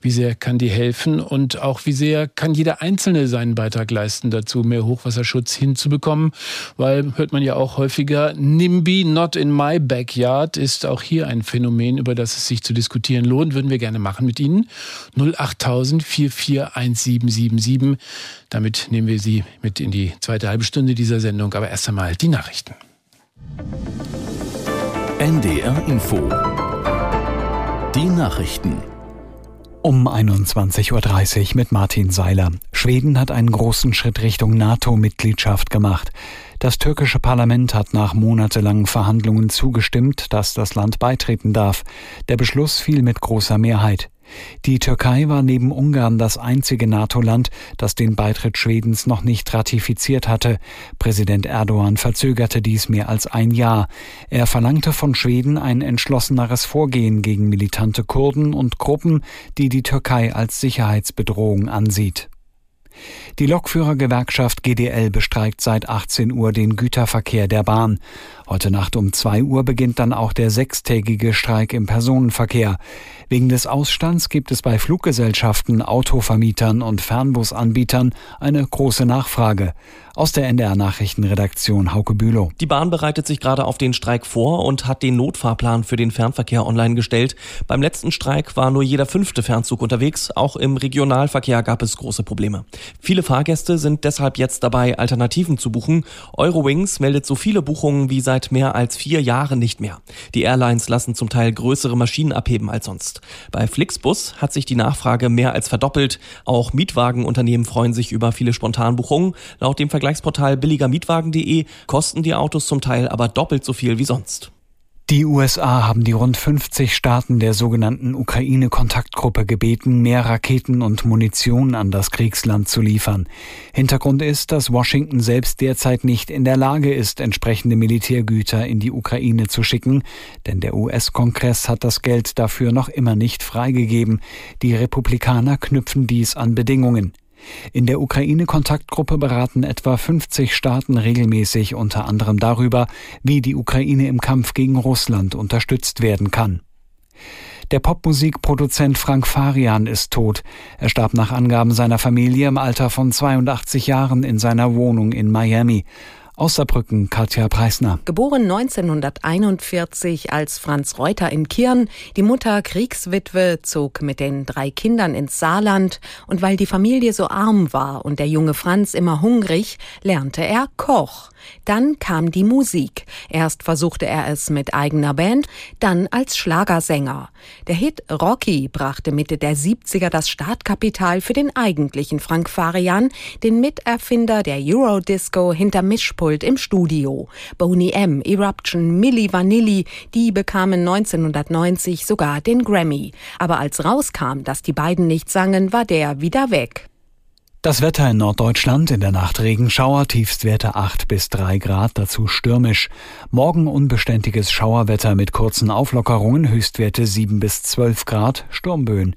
Wie sehr kann die helfen? Und auch wie sehr kann jeder Einzelne seinen Beitrag leisten dazu, mehr Hochwasserschutz hinzubekommen? Weil, hört man ja auch häufiger, NIMBY, not in my backyard, ist auch hier ein Phänomen, über das es sich zu diskutieren lohnt. Würden wir gerne machen mit Ihnen. 08000 441777. Damit nehmen wir Sie mit in die zweite halbe Stunde dieser Sendung. Aber erst einmal die Nachrichten. NDR Info. Die Nachrichten. Um 21.30 Uhr mit Martin Seiler. Schweden hat einen großen Schritt Richtung NATO-Mitgliedschaft gemacht. Das türkische Parlament hat nach monatelangen Verhandlungen zugestimmt, dass das Land beitreten darf. Der Beschluss fiel mit großer Mehrheit. Die Türkei war neben Ungarn das einzige NATO-Land, das den Beitritt Schwedens noch nicht ratifiziert hatte. Präsident Erdogan verzögerte dies mehr als ein Jahr. Er verlangte von Schweden ein entschlosseneres Vorgehen gegen militante Kurden und Gruppen, die die Türkei als Sicherheitsbedrohung ansieht. Die Lokführergewerkschaft GDL bestreikt seit 18 Uhr den Güterverkehr der Bahn. Heute Nacht um 2 Uhr beginnt dann auch der sechstägige Streik im Personenverkehr. Wegen des Ausstands gibt es bei Fluggesellschaften, Autovermietern und Fernbusanbietern eine große Nachfrage. Aus der NDR Nachrichtenredaktion Hauke Bülow. Die Bahn bereitet sich gerade auf den Streik vor und hat den Notfahrplan für den Fernverkehr online gestellt. Beim letzten Streik war nur jeder fünfte Fernzug unterwegs. Auch im Regionalverkehr gab es große Probleme. Viele Fahrgäste sind deshalb jetzt dabei, Alternativen zu buchen. Eurowings meldet so viele Buchungen wie seit mehr als vier Jahren nicht mehr. Die Airlines lassen zum Teil größere Maschinen abheben als sonst. Bei Flixbus hat sich die Nachfrage mehr als verdoppelt. Auch Mietwagenunternehmen freuen sich über viele Spontanbuchungen. Laut dem Vergleich Vergleichsportal billigermietwagen.de kosten die Autos zum Teil aber doppelt so viel wie sonst. Die USA haben die rund 50 Staaten der sogenannten Ukraine-Kontaktgruppe gebeten, mehr Raketen und Munition an das Kriegsland zu liefern. Hintergrund ist, dass Washington selbst derzeit nicht in der Lage ist, entsprechende Militärgüter in die Ukraine zu schicken, denn der US-Kongress hat das Geld dafür noch immer nicht freigegeben. Die Republikaner knüpfen dies an Bedingungen. In der Ukraine-Kontaktgruppe beraten etwa 50 Staaten regelmäßig unter anderem darüber, wie die Ukraine im Kampf gegen Russland unterstützt werden kann. Der Popmusikproduzent Frank Farian ist tot. Er starb nach Angaben seiner Familie im Alter von 82 Jahren in seiner Wohnung in Miami. Aus Saarbrücken, Katja Preisner. Geboren 1941 als Franz Reuter in Kirn. Die Mutter Kriegswitwe zog mit den drei Kindern ins Saarland. Und weil die Familie so arm war und der junge Franz immer hungrig, lernte er Koch. Dann kam die Musik. Erst versuchte er es mit eigener Band, dann als Schlagersänger. Der Hit Rocky brachte Mitte der 70er das Startkapital für den eigentlichen Frank Farian, den Miterfinder der Eurodisco hinter Mischpult im Studio. Boney M., Eruption, Milli Vanilli, die bekamen 1990 sogar den Grammy. Aber als rauskam, dass die beiden nicht sangen, war der wieder weg. Das Wetter in Norddeutschland in der Nacht Regenschauer, Tiefstwerte 8 bis 3 Grad, dazu stürmisch. Morgen unbeständiges Schauerwetter mit kurzen Auflockerungen, Höchstwerte 7 bis 12 Grad, Sturmböen.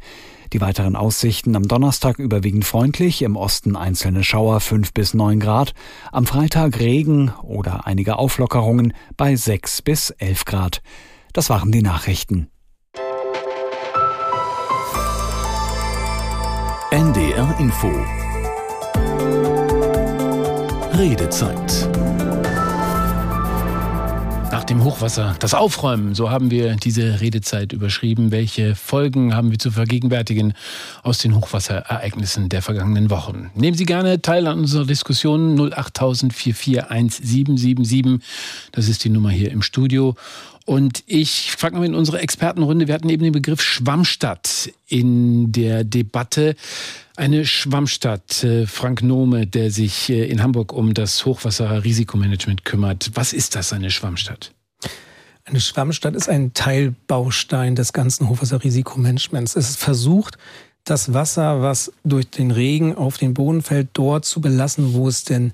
Die weiteren Aussichten am Donnerstag überwiegend freundlich, im Osten einzelne Schauer 5 bis 9 Grad, am Freitag Regen oder einige Auflockerungen bei 6 bis 11 Grad. Das waren die Nachrichten. NDR Info Redezeit. Nach dem Hochwasser das Aufräumen, so haben wir diese Redezeit überschrieben. Welche Folgen haben wir zu vergegenwärtigen aus den Hochwasserereignissen der vergangenen Wochen? Nehmen Sie gerne teil an unserer Diskussion 08000 441 Das ist die Nummer hier im Studio. Und ich frage mal in unsere Expertenrunde, wir hatten eben den Begriff Schwammstadt in der Debatte. Eine Schwammstadt, äh, Frank Nome, der sich äh, in Hamburg um das Hochwasserrisikomanagement kümmert. Was ist das, eine Schwammstadt? Eine Schwammstadt ist ein Teilbaustein des ganzen Hochwasserrisikomanagements. Es ist versucht, das Wasser, was durch den Regen auf den Boden fällt, dort zu belassen, wo es denn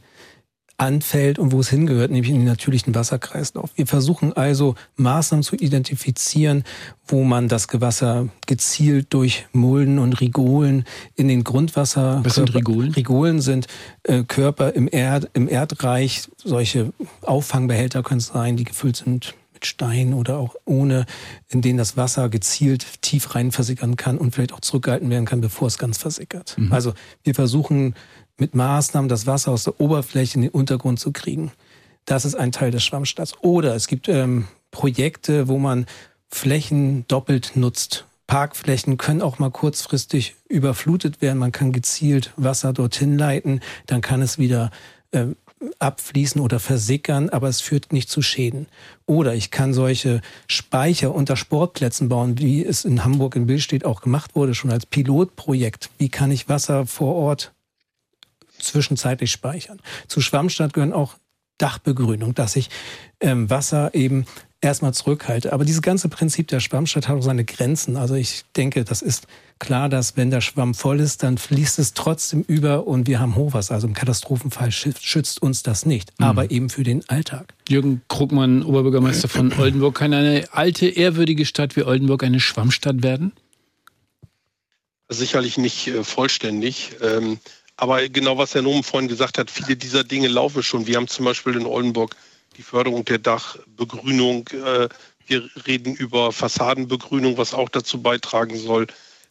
anfällt und wo es hingehört, nämlich in den natürlichen Wasserkreislauf. Wir versuchen also Maßnahmen zu identifizieren, wo man das Gewasser gezielt durch Mulden und Rigolen in den Grundwasser. Was sind Rigolen? Rigolen sind äh, Körper im, Erd, im Erdreich. Solche Auffangbehälter können es sein, die gefüllt sind mit Stein oder auch ohne, in denen das Wasser gezielt tief rein versickern kann und vielleicht auch zurückgehalten werden kann, bevor es ganz versickert. Mhm. Also wir versuchen mit Maßnahmen das Wasser aus der Oberfläche in den Untergrund zu kriegen. Das ist ein Teil des Schwammstaats. Oder es gibt ähm, Projekte, wo man Flächen doppelt nutzt. Parkflächen können auch mal kurzfristig überflutet werden. Man kann gezielt Wasser dorthin leiten. Dann kann es wieder äh, abfließen oder versickern, aber es führt nicht zu Schäden. Oder ich kann solche Speicher unter Sportplätzen bauen, wie es in Hamburg in Billstedt auch gemacht wurde, schon als Pilotprojekt. Wie kann ich Wasser vor Ort zwischenzeitlich speichern. Zu Schwammstadt gehören auch Dachbegrünung, dass ich ähm, Wasser eben erstmal zurückhalte. Aber dieses ganze Prinzip der Schwammstadt hat auch seine Grenzen. Also ich denke, das ist klar, dass wenn der Schwamm voll ist, dann fließt es trotzdem über und wir haben Hochwasser. Also im Katastrophenfall schützt uns das nicht, mhm. aber eben für den Alltag. Jürgen Krugmann, Oberbürgermeister von Oldenburg, kann eine alte, ehrwürdige Stadt wie Oldenburg eine Schwammstadt werden? Sicherlich nicht äh, vollständig. Ähm, aber genau was Herr Nomen vorhin gesagt hat, viele dieser Dinge laufen schon. Wir haben zum Beispiel in Oldenburg die Förderung der Dachbegrünung. Äh, wir reden über Fassadenbegrünung, was auch dazu beitragen soll.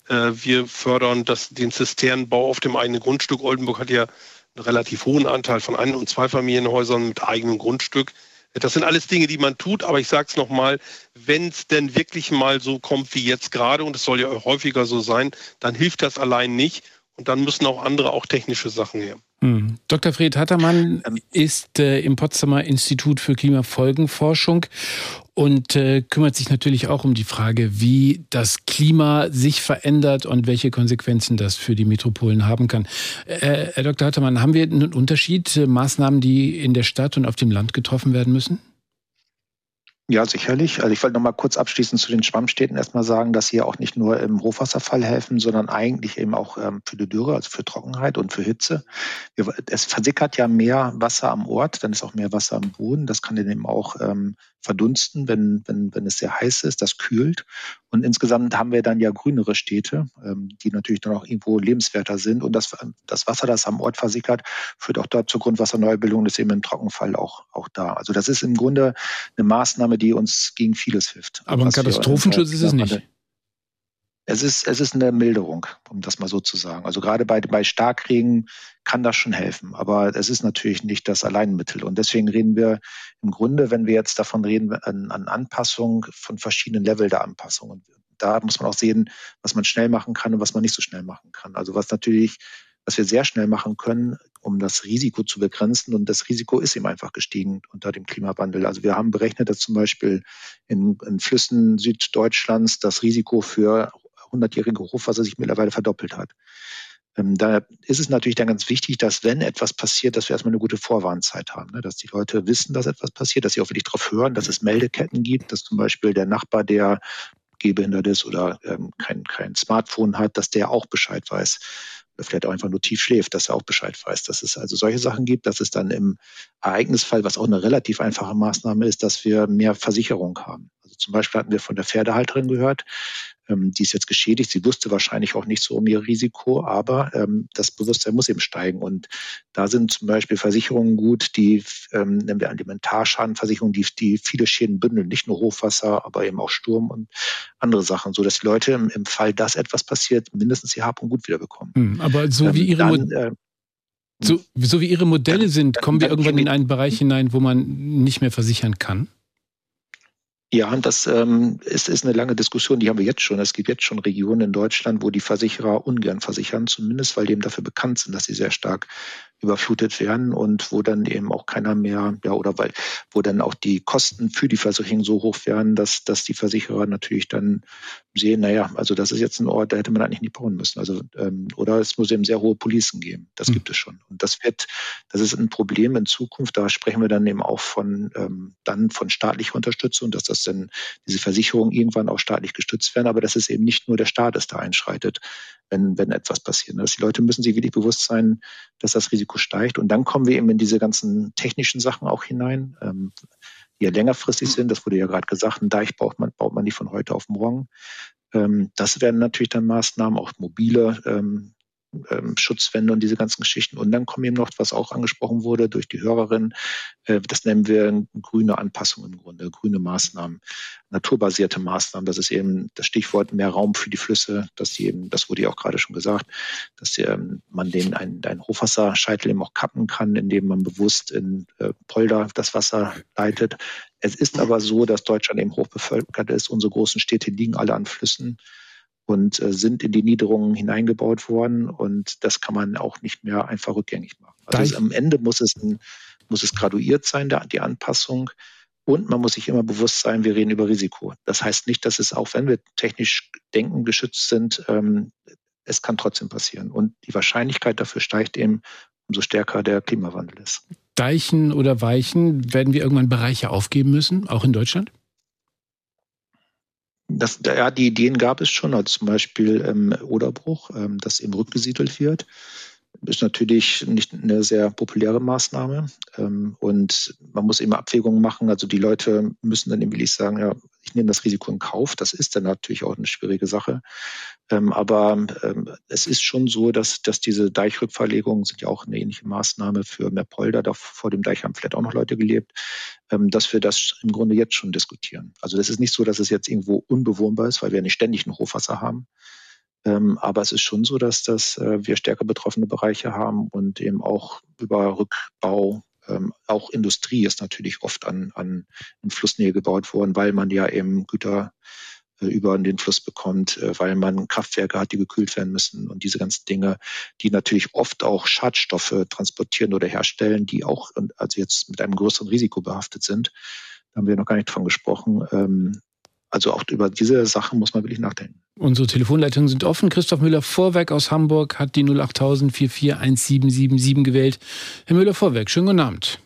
Äh, wir fördern das, den Zisternenbau auf dem eigenen Grundstück. Oldenburg hat ja einen relativ hohen Anteil von Ein- und Zweifamilienhäusern mit eigenem Grundstück. Das sind alles Dinge, die man tut, aber ich sage es nochmal, wenn es denn wirklich mal so kommt wie jetzt gerade, und es soll ja häufiger so sein, dann hilft das allein nicht. Und dann müssen auch andere, auch technische Sachen her. Hm. Dr. Fred Hattermann ähm. ist äh, im Potsdamer Institut für Klimafolgenforschung und äh, kümmert sich natürlich auch um die Frage, wie das Klima sich verändert und welche Konsequenzen das für die Metropolen haben kann. Äh, Herr Dr. Hattermann, haben wir einen Unterschied, äh, Maßnahmen, die in der Stadt und auf dem Land getroffen werden müssen? Ja, sicherlich. Also ich wollte noch mal kurz abschließend zu den Schwammstädten erstmal sagen, dass sie ja auch nicht nur im Hochwasserfall helfen, sondern eigentlich eben auch ähm, für die Dürre, also für Trockenheit und für Hitze. es versickert ja mehr Wasser am Ort, dann ist auch mehr Wasser am Boden. Das kann eben auch ähm, verdunsten, wenn, wenn, wenn es sehr heiß ist. Das kühlt. Und insgesamt haben wir dann ja grünere Städte, ähm, die natürlich dann auch irgendwo lebenswerter sind. Und das, das Wasser, das am Ort versickert, führt auch dort zur Grundwasserneubildung, das ist eben im Trockenfall auch, auch da. Also das ist im Grunde eine Maßnahme, die uns gegen vieles hilft. Aber ein Katastrophenschutz ist es nicht. Es ist, es ist eine Milderung, um das mal so zu sagen. Also gerade bei, bei Starkregen kann das schon helfen. Aber es ist natürlich nicht das Alleinmittel. Und deswegen reden wir im Grunde, wenn wir jetzt davon reden, an, an Anpassung von verschiedenen Level der Anpassung. Und da muss man auch sehen, was man schnell machen kann und was man nicht so schnell machen kann. Also was natürlich, was wir sehr schnell machen können, um das Risiko zu begrenzen. Und das Risiko ist eben einfach gestiegen unter dem Klimawandel. Also wir haben berechnet, dass zum Beispiel in, in Flüssen Süddeutschlands das Risiko für hundertjährige Hochwasser sich mittlerweile verdoppelt hat. Ähm, da ist es natürlich dann ganz wichtig, dass wenn etwas passiert, dass wir erstmal eine gute Vorwarnzeit haben, ne? dass die Leute wissen, dass etwas passiert, dass sie auch wirklich darauf hören, dass es Meldeketten gibt, dass zum Beispiel der Nachbar, der gehbehindert ist oder ähm, kein, kein Smartphone hat, dass der auch Bescheid weiß oder vielleicht auch einfach nur tief schläft, dass er auch Bescheid weiß, dass es also solche Sachen gibt, dass es dann im Ereignisfall, was auch eine relativ einfache Maßnahme ist, dass wir mehr Versicherung haben. Also zum Beispiel hatten wir von der Pferdehalterin gehört, ähm, die ist jetzt geschädigt. Sie wusste wahrscheinlich auch nicht so um ihr Risiko, aber ähm, das Bewusstsein muss eben steigen. Und da sind zum Beispiel Versicherungen gut, die ähm, nennen wir Elementarschadenversicherungen, die, die viele Schäden bündeln, nicht nur Hochwasser, aber eben auch Sturm und andere Sachen, so dass die Leute im, im Fall, dass etwas passiert, mindestens ihr Hab und Gut wiederbekommen. Hm, aber so wie ähm, ihre dann, äh, so, so wie Ihre Modelle sind, kommen wir irgendwann in einen Bereich hinein, wo man nicht mehr versichern kann? Ja, das ähm, ist, ist eine lange Diskussion, die haben wir jetzt schon. Es gibt jetzt schon Regionen in Deutschland, wo die Versicherer ungern versichern, zumindest weil die eben dafür bekannt sind, dass sie sehr stark überflutet werden und wo dann eben auch keiner mehr, ja, oder weil, wo dann auch die Kosten für die Versicherung so hoch werden, dass, dass die Versicherer natürlich dann sehen, naja, also das ist jetzt ein Ort, da hätte man eigentlich nicht bauen müssen. Also, ähm, oder es muss eben sehr hohe Policen geben. Das mhm. gibt es schon. Und das wird, das ist ein Problem in Zukunft. Da sprechen wir dann eben auch von, ähm, dann von staatlicher Unterstützung, dass das dann diese Versicherungen irgendwann auch staatlich gestützt werden. Aber das ist eben nicht nur der Staat, der da einschreitet, wenn, wenn etwas passiert. Dass die Leute müssen sich wirklich bewusst sein, dass das Risiko steigt. Und dann kommen wir eben in diese ganzen technischen Sachen auch hinein, ähm, die ja längerfristig sind. Das wurde ja gerade gesagt, ein Deich baut man, baut man nicht von heute auf morgen. Ähm, das werden natürlich dann Maßnahmen, auch mobile ähm, Schutzwände und diese ganzen Geschichten. Und dann kommen eben noch, was auch angesprochen wurde durch die Hörerin, äh, das nennen wir grüne Anpassungen im Grunde, grüne Maßnahmen, naturbasierte Maßnahmen. Das ist eben das Stichwort mehr Raum für die Flüsse, dass die eben, das wurde ja auch gerade schon gesagt, dass ähm, man den einen, einen Hochwasserscheitel eben auch kappen kann, indem man bewusst in äh, Polder das Wasser leitet. Es ist aber so, dass Deutschland eben hochbevölkert ist. Unsere großen Städte liegen alle an Flüssen und äh, sind in die Niederungen hineingebaut worden. Und das kann man auch nicht mehr einfach rückgängig machen. Also es, am Ende muss es, ein, muss es graduiert sein, der, die Anpassung. Und man muss sich immer bewusst sein, wir reden über Risiko. Das heißt nicht, dass es auch, wenn wir technisch denken, geschützt sind, ähm, es kann trotzdem passieren. Und die Wahrscheinlichkeit dafür steigt eben, umso stärker der Klimawandel ist. Deichen oder Weichen, werden wir irgendwann Bereiche aufgeben müssen, auch in Deutschland? Das, ja, die Ideen gab es schon, also zum Beispiel ähm, Oderbruch, ähm, das eben rückgesiedelt wird. Ist natürlich nicht eine sehr populäre Maßnahme. Ähm, und man muss immer Abwägungen machen. Also die Leute müssen dann eben wirklich sagen, ja, ich nehme das Risiko in Kauf. Das ist dann natürlich auch eine schwierige Sache. Ähm, aber ähm, es ist schon so, dass, dass diese Deichrückverlegungen sind ja auch eine ähnliche Maßnahme für Meerpolder. Da vor dem Deich haben vielleicht auch noch Leute gelebt, dass wir das im Grunde jetzt schon diskutieren. Also das ist nicht so, dass es jetzt irgendwo unbewohnbar ist, weil wir nicht ständig ein Hochwasser haben. Ähm, aber es ist schon so, dass das, äh, wir stärker betroffene Bereiche haben und eben auch über Rückbau ähm, auch Industrie ist natürlich oft an, an in Flussnähe gebaut worden, weil man ja eben Güter äh, über den Fluss bekommt, äh, weil man Kraftwerke hat, die gekühlt werden müssen und diese ganzen Dinge, die natürlich oft auch Schadstoffe transportieren oder herstellen, die auch also jetzt mit einem größeren Risiko behaftet sind. Da haben wir noch gar nicht davon gesprochen. Ähm, also auch über diese Sachen muss man wirklich nachdenken. Unsere Telefonleitungen sind offen. Christoph Müller-Vorwerk aus Hamburg hat die 08000 441777 gewählt. Herr Müller-Vorwerk, schönen guten Abend.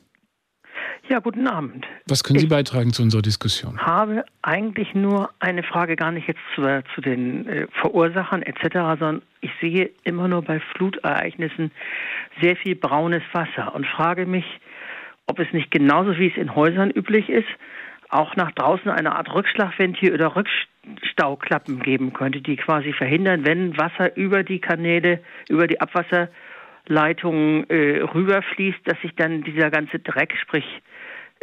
Ja, guten Abend. Was können Sie ich beitragen zu unserer Diskussion? Ich habe eigentlich nur eine Frage, gar nicht jetzt zu, zu den äh, Verursachern etc., sondern ich sehe immer nur bei Flutereignissen sehr viel braunes Wasser und frage mich, ob es nicht genauso wie es in Häusern üblich ist, auch nach draußen eine Art Rückschlagventil oder Stauklappen geben könnte, die quasi verhindern, wenn Wasser über die Kanäle, über die Abwasserleitungen äh, rüberfließt, dass sich dann dieser ganze Dreck, sprich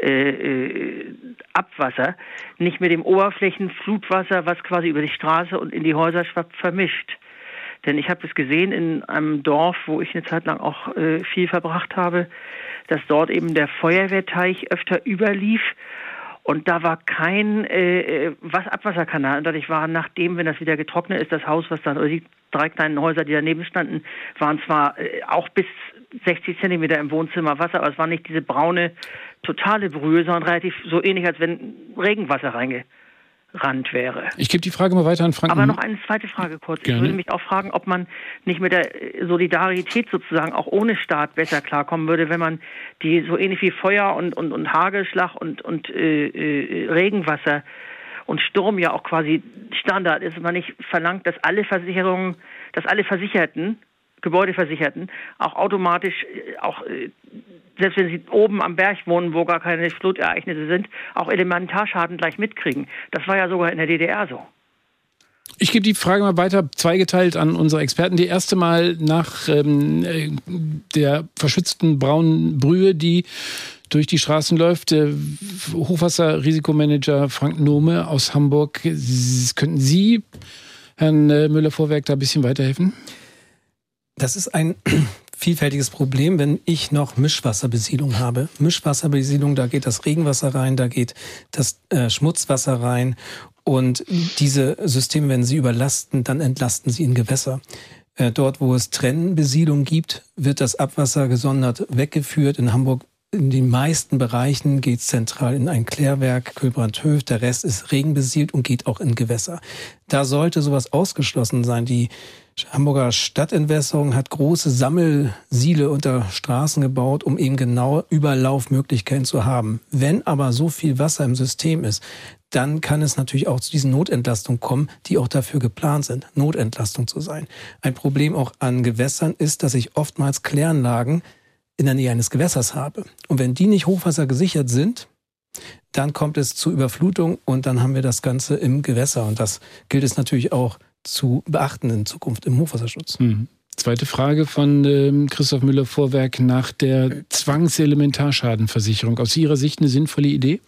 äh, äh, Abwasser, nicht mit dem Oberflächenflutwasser, was quasi über die Straße und in die Häuser schwappt, vermischt. Denn ich habe es gesehen in einem Dorf, wo ich eine Zeit lang auch äh, viel verbracht habe, dass dort eben der Feuerwehrteich öfter überlief und da war kein äh, äh was Abwasserkanal. Und dadurch war, nachdem, wenn das wieder getrocknet ist, das Haus, was dann, oder die drei kleinen Häuser, die daneben standen, waren zwar äh, auch bis 60 Zentimeter im Wohnzimmer Wasser, aber es war nicht diese braune, totale Brühe, sondern relativ so ähnlich, als wenn Regenwasser reinge Rand wäre. Ich gebe die Frage mal weiter an Frank. Aber noch eine zweite Frage kurz. Gerne. Ich würde mich auch fragen, ob man nicht mit der Solidarität sozusagen auch ohne Staat besser klarkommen würde, wenn man die so ähnlich wie Feuer und, und, und Hagelschlag und, und äh, äh, Regenwasser und Sturm ja auch quasi Standard ist, man nicht verlangt, dass alle Versicherungen, dass alle Versicherten Gebäudeversicherten auch automatisch, äh, auch äh, selbst wenn sie oben am Berg wohnen, wo gar keine Flutereignisse sind, auch Elementarschaden gleich mitkriegen. Das war ja sogar in der DDR so. Ich gebe die Frage mal weiter, zweigeteilt an unsere Experten. Die erste Mal nach ähm, äh, der verschützten braunen Brühe, die durch die Straßen läuft. Äh, Hochwasserrisikomanager Frank Nome aus Hamburg. Könnten Sie, Herrn Müller-Vorwerk, da ein bisschen weiterhelfen? Das ist ein <clears throat> vielfältiges Problem, wenn ich noch Mischwasserbesiedlung habe. Mischwasserbesiedlung, da geht das Regenwasser rein, da geht das äh, Schmutzwasser rein und diese Systeme, wenn sie überlasten, dann entlasten sie in Gewässer. Äh, dort, wo es Trennbesiedlung gibt, wird das Abwasser gesondert weggeführt. In Hamburg in den meisten Bereichen geht es zentral in ein Klärwerk, Köbrandhöf, der Rest ist regenbesiedelt und geht auch in Gewässer. Da sollte sowas ausgeschlossen sein. Die Hamburger Stadtentwässerung hat große Sammelsiele unter Straßen gebaut, um eben genau Überlaufmöglichkeiten zu haben. Wenn aber so viel Wasser im System ist, dann kann es natürlich auch zu diesen Notentlastungen kommen, die auch dafür geplant sind, Notentlastung zu sein. Ein Problem auch an Gewässern ist, dass ich oftmals Kläranlagen in der Nähe eines Gewässers habe. Und wenn die nicht hochwassergesichert sind, dann kommt es zu Überflutung und dann haben wir das Ganze im Gewässer. Und das gilt es natürlich auch zu beachten in Zukunft im Hochwasserschutz. Mhm. Zweite Frage von ähm, Christoph Müller-Vorwerk nach der Zwangselementarschadensversicherung. Aus Ihrer Sicht eine sinnvolle Idee?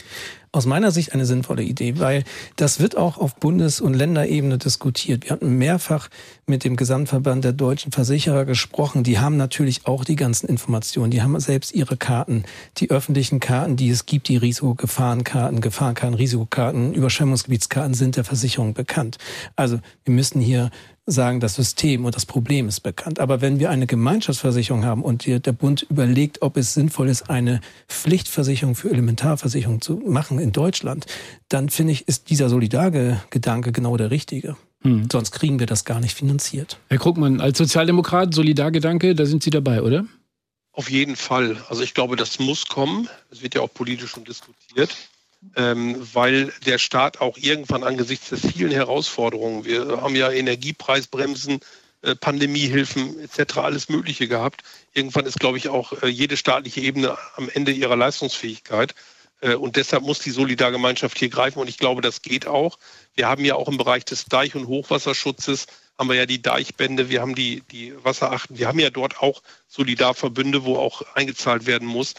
Aus meiner Sicht eine sinnvolle Idee, weil das wird auch auf Bundes- und Länderebene diskutiert. Wir hatten mehrfach mit dem Gesamtverband der deutschen Versicherer gesprochen. Die haben natürlich auch die ganzen Informationen. Die haben selbst ihre Karten, die öffentlichen Karten, die es gibt, die Risikogefahrenkarten, Gefahrenkarten, Risikokarten, Überschwemmungsgebietskarten sind der Versicherung bekannt. Also wir müssen hier sagen, das System und das Problem ist bekannt. Aber wenn wir eine Gemeinschaftsversicherung haben und der Bund überlegt, ob es sinnvoll ist, eine Pflichtversicherung für Elementarversicherung zu machen in Deutschland, dann finde ich, ist dieser Solidargedanke genau der richtige. Hm. Sonst kriegen wir das gar nicht finanziert. Herr Krugmann, als Sozialdemokrat, Solidargedanke, da sind Sie dabei, oder? Auf jeden Fall. Also ich glaube, das muss kommen. Es wird ja auch politisch schon diskutiert weil der Staat auch irgendwann angesichts der vielen Herausforderungen, wir haben ja Energiepreisbremsen, äh, Pandemiehilfen etc., alles Mögliche gehabt. Irgendwann ist, glaube ich, auch äh, jede staatliche Ebene am Ende ihrer Leistungsfähigkeit. Äh, und deshalb muss die Solidargemeinschaft hier greifen. Und ich glaube, das geht auch. Wir haben ja auch im Bereich des Deich- und Hochwasserschutzes haben wir ja die Deichbände, wir haben die, die Wasserachten, wir haben ja dort auch Solidarverbünde, wo auch eingezahlt werden muss.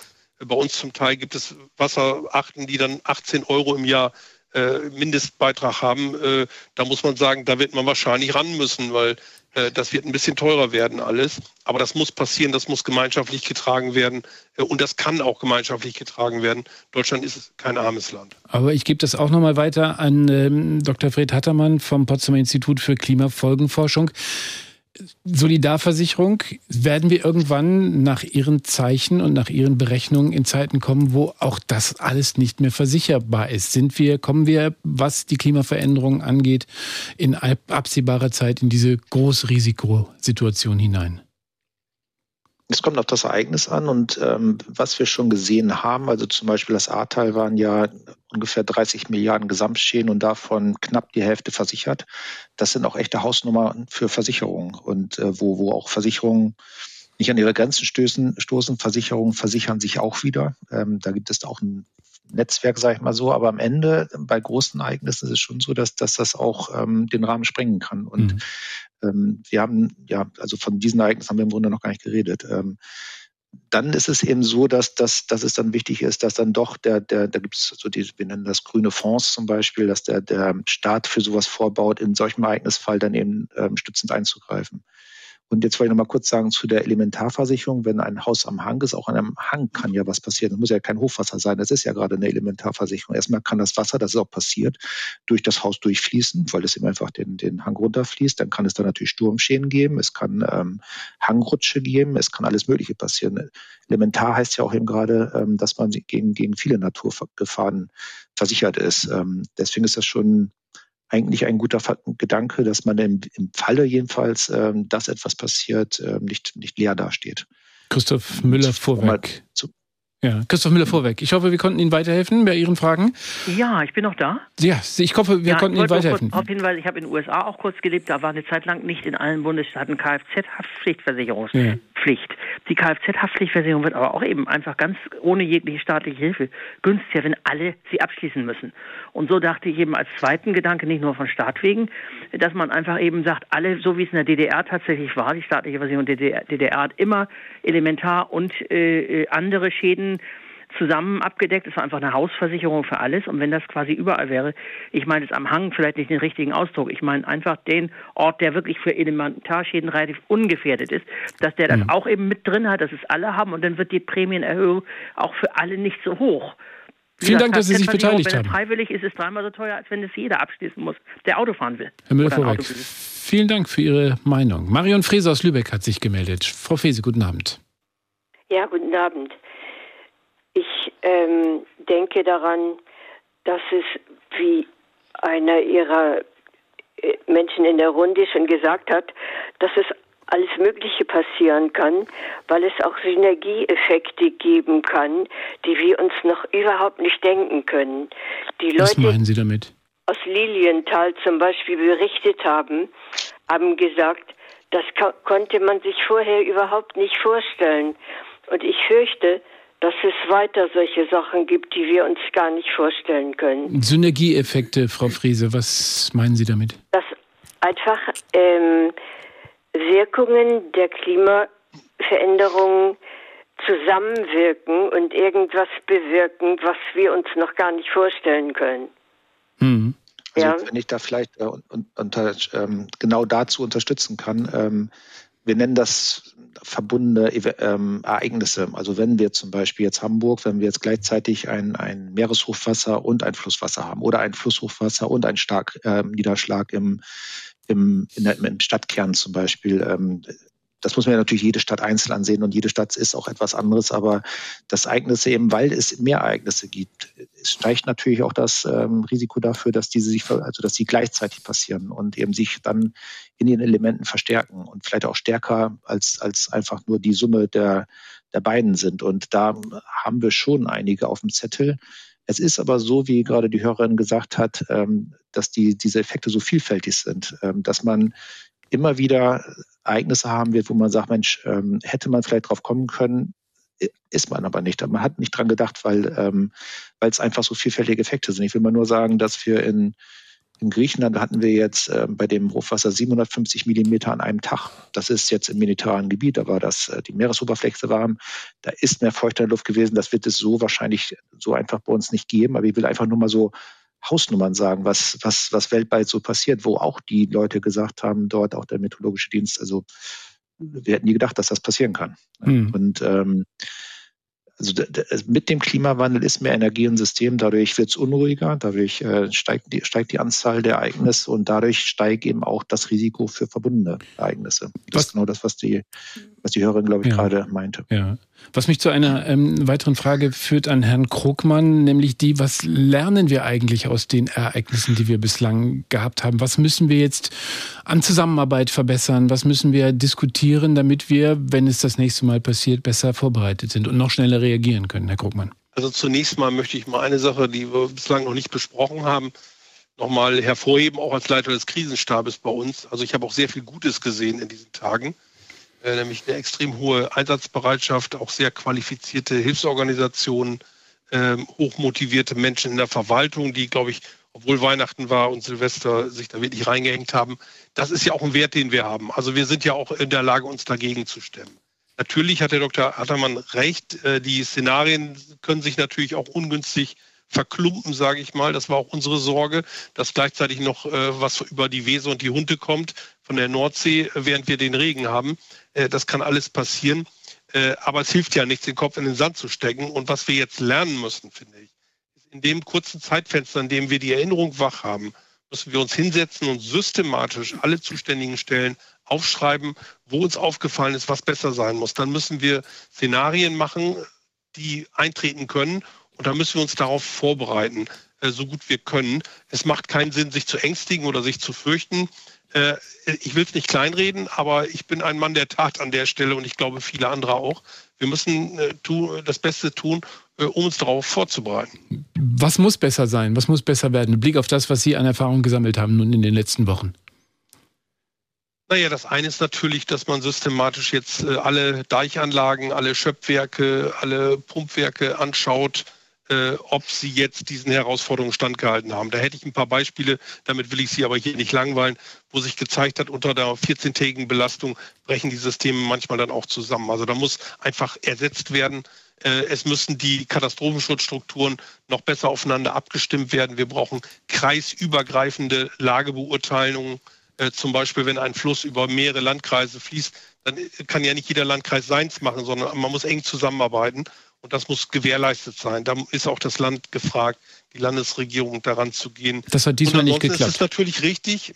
Bei uns zum Teil gibt es Wasserachten, die dann 18 Euro im Jahr äh, Mindestbeitrag haben. Äh, da muss man sagen, da wird man wahrscheinlich ran müssen, weil äh, das wird ein bisschen teurer werden alles. Aber das muss passieren, das muss gemeinschaftlich getragen werden äh, und das kann auch gemeinschaftlich getragen werden. Deutschland ist kein armes Land. Aber ich gebe das auch nochmal weiter an ähm, Dr. Fred Hattermann vom Potsdamer Institut für Klimafolgenforschung. Solidarversicherung, werden wir irgendwann nach Ihren Zeichen und nach Ihren Berechnungen in Zeiten kommen, wo auch das alles nicht mehr versicherbar ist? Sind wir, kommen wir, was die Klimaveränderung angeht, in absehbarer Zeit in diese Großrisikosituation hinein? Es kommt auf das Ereignis an und ähm, was wir schon gesehen haben, also zum Beispiel das Ahrtal waren ja ungefähr 30 Milliarden Gesamtschäden und davon knapp die Hälfte versichert. Das sind auch echte Hausnummern für Versicherungen und äh, wo, wo auch Versicherungen nicht an ihre Grenzen stößen, stoßen. Versicherungen versichern sich auch wieder. Ähm, da gibt es auch ein Netzwerk, sage ich mal so. Aber am Ende bei großen Ereignissen ist es schon so, dass, dass das auch ähm, den Rahmen sprengen kann. Und mhm. Ähm, wir haben, ja, also von diesen Ereignissen haben wir im Grunde noch gar nicht geredet. Ähm, dann ist es eben so, dass, dass, dass es dann wichtig ist, dass dann doch der, der, da gibt es so die, wir nennen das grüne Fonds zum Beispiel, dass der, der Staat für sowas vorbaut, in solchem Ereignisfall dann eben ähm, stützend einzugreifen. Und jetzt wollte ich noch mal kurz sagen zu der Elementarversicherung. Wenn ein Haus am Hang ist, auch an einem Hang kann ja was passieren. Das muss ja kein Hochwasser sein. Das ist ja gerade eine Elementarversicherung. Erstmal kann das Wasser, das ist auch passiert, durch das Haus durchfließen, weil es eben einfach den, den Hang runterfließt. Dann kann es da natürlich Sturmschäden geben. Es kann ähm, Hangrutsche geben. Es kann alles Mögliche passieren. Elementar heißt ja auch eben gerade, ähm, dass man gegen, gegen viele Naturgefahren versichert ist. Ähm, deswegen ist das schon eigentlich ein guter Gedanke, dass man im, im Falle jedenfalls, ähm, dass etwas passiert, ähm, nicht, nicht leer dasteht. Christoph Müller-Vorweg. Ja, Christoph Müller-Vorweg. Ich hoffe, wir konnten Ihnen weiterhelfen bei Ihren Fragen. Ja, ich bin noch da. Ja, ich hoffe, wir ja, konnten Ihnen weiterhelfen. Kurz darauf hinweisen, ich habe in den USA auch kurz gelebt. Da war eine Zeit lang nicht in allen Bundesstaaten Kfz-Haftpflichtversicherungspflicht. Ja. Die Kfz-Haftpflichtversicherung wird aber auch eben einfach ganz ohne jegliche staatliche Hilfe günstiger, wenn alle sie abschließen müssen. Und so dachte ich eben als zweiten Gedanke, nicht nur von Staat wegen, dass man einfach eben sagt, alle, so wie es in der DDR tatsächlich war, die staatliche Versicherung DDR, DDR hat immer elementar und äh, andere Schäden zusammen abgedeckt. Es war einfach eine Hausversicherung für alles. Und wenn das quasi überall wäre, ich meine jetzt am Hang vielleicht nicht den richtigen Ausdruck, ich meine einfach den Ort, der wirklich für Elementarschäden relativ ungefährdet ist, dass der das mhm. auch eben mit drin hat, dass es alle haben und dann wird die Prämienerhöhung auch für alle nicht so hoch. Vielen Dank, dass Sie sich beteiligt haben. Wenn es freiwillig ist, ist es dreimal so teuer, als wenn es jeder abschließen muss, der Auto fahren will. Herr Müller-Vorweg, vielen Dank für Ihre Meinung. Marion Freser aus Lübeck hat sich gemeldet. Frau Fese, guten Abend. Ja, guten Abend. Ich ähm, denke daran, dass es, wie einer ihrer äh, Menschen in der Runde schon gesagt hat, dass es alles Mögliche passieren kann, weil es auch Synergieeffekte geben kann, die wir uns noch überhaupt nicht denken können. Die Was Leute meinen Sie damit? aus Lilienthal zum Beispiel berichtet haben, haben gesagt, das konnte man sich vorher überhaupt nicht vorstellen. Und ich fürchte, dass es weiter solche Sachen gibt, die wir uns gar nicht vorstellen können. Synergieeffekte, Frau Friese, was meinen Sie damit? Dass einfach ähm, Wirkungen der Klimaveränderung zusammenwirken und irgendwas bewirken, was wir uns noch gar nicht vorstellen können. Mhm. Also, ja. wenn ich da vielleicht äh, unter, ähm, genau dazu unterstützen kann, ähm, wir nennen das verbundene ähm, Ereignisse. Also wenn wir zum Beispiel jetzt Hamburg, wenn wir jetzt gleichzeitig ein, ein Meereshochwasser und ein Flusswasser haben oder ein Flusshochwasser und ein stark äh, Niederschlag im, im, der, im Stadtkern zum Beispiel, ähm, das muss man ja natürlich jede Stadt einzeln ansehen und jede Stadt ist auch etwas anderes, aber das Ereignisse eben, weil es mehr Ereignisse gibt, es steigt natürlich auch das ähm, Risiko dafür, dass diese sich, also dass sie gleichzeitig passieren und eben sich dann in den Elementen verstärken und vielleicht auch stärker als, als einfach nur die Summe der, der beiden sind. Und da haben wir schon einige auf dem Zettel. Es ist aber so, wie gerade die Hörerin gesagt hat, ähm, dass die, diese Effekte so vielfältig sind, ähm, dass man immer wieder Ereignisse haben wird, wo man sagt, Mensch, ähm, hätte man vielleicht drauf kommen können, ist man aber nicht. Man hat nicht dran gedacht, weil ähm, es einfach so vielfältige Effekte sind. Ich will mal nur sagen, dass wir in, in Griechenland hatten wir jetzt äh, bei dem Hochwasser 750 Millimeter an einem Tag. Das ist jetzt im mediterranen Gebiet, da war das äh, die Meeresoberfläche warm. Da ist mehr feuchte Luft gewesen. Das wird es so wahrscheinlich so einfach bei uns nicht geben. Aber ich will einfach nur mal so Hausnummern sagen, was, was, was weltweit so passiert, wo auch die Leute gesagt haben, dort auch der meteorologische Dienst, also wir hätten nie gedacht, dass das passieren kann. Mhm. Und ähm, also mit dem Klimawandel ist mehr Energie im System, dadurch wird es unruhiger, dadurch äh, steigt, die, steigt die Anzahl der Ereignisse und dadurch steigt eben auch das Risiko für verbundene Ereignisse. Das was? ist genau das, was die, was die Hörerin, glaube ich, ja. gerade meinte. Ja. Was mich zu einer ähm, weiteren Frage führt an Herrn Krugmann, nämlich die, was lernen wir eigentlich aus den Ereignissen, die wir bislang gehabt haben? Was müssen wir jetzt an Zusammenarbeit verbessern? Was müssen wir diskutieren, damit wir, wenn es das nächste Mal passiert, besser vorbereitet sind und noch schneller reagieren können, Herr Krugmann? Also zunächst mal möchte ich mal eine Sache, die wir bislang noch nicht besprochen haben, nochmal hervorheben, auch als Leiter des Krisenstabes bei uns. Also ich habe auch sehr viel Gutes gesehen in diesen Tagen. Äh, nämlich eine extrem hohe Einsatzbereitschaft, auch sehr qualifizierte Hilfsorganisationen, ähm, hochmotivierte Menschen in der Verwaltung, die, glaube ich, obwohl Weihnachten war und Silvester sich da wirklich reingehängt haben. Das ist ja auch ein Wert, den wir haben. Also wir sind ja auch in der Lage, uns dagegen zu stemmen. Natürlich hat der Dr. Attermann recht. Äh, die Szenarien können sich natürlich auch ungünstig verklumpen, sage ich mal. Das war auch unsere Sorge, dass gleichzeitig noch äh, was über die Weser und die Hunde kommt von der Nordsee, während wir den Regen haben. Äh, das kann alles passieren. aber es hilft ja nichts, den Kopf in den Sand zu stecken. Und was wir jetzt lernen müssen, finde ich, in dem kurzen Zeitfenster, in dem wir die Erinnerung wach haben, müssen wir uns hinsetzen und systematisch alle zuständigen Stellen aufschreiben, wo uns aufgefallen ist, was besser sein muss. Dann müssen wir Szenarien machen, die eintreten können und dann müssen wir uns darauf vorbereiten, äh, so gut wir können. Es macht keinen Sinn, sich zu ängstigen oder sich zu fürchten. Äh, ich will es nicht kleinreden, aber ich bin ein Mann der Tat an der Stelle und ich glaube viele andere auch. Wir müssen äh, das Beste tun, äh, um uns darauf vorzubereiten. Was muss besser sein? Was muss besser werden? Blick auf das, was Sie an Erfahrung gesammelt haben nun in den letzten Wochen. Naja, das eine ist natürlich, dass man systematisch jetzt äh, alle Deichanlagen, alle Schöpfwerke, alle Pumpwerke anschaut, äh, ob sie jetzt diesen Herausforderungen standgehalten haben. Da hätte ich ein paar Beispiele, damit will ich Sie aber hier nicht langweilen, wo sich gezeigt hat, unter der 14-tägigen Belastung brechen die Systeme manchmal dann auch zusammen. Also da muss einfach ersetzt werden. Äh, es müssen die Katastrophenschutzstrukturen noch besser aufeinander abgestimmt werden. Wir brauchen kreisübergreifende Lagebeurteilungen. Äh, zum Beispiel, wenn ein Fluss über mehrere Landkreise fließt, dann kann ja nicht jeder Landkreis seins machen, sondern man muss eng zusammenarbeiten. Und das muss gewährleistet sein. Da ist auch das Land gefragt, die Landesregierung daran zu gehen. Das hat diesmal nicht geklappt. Das ist natürlich richtig.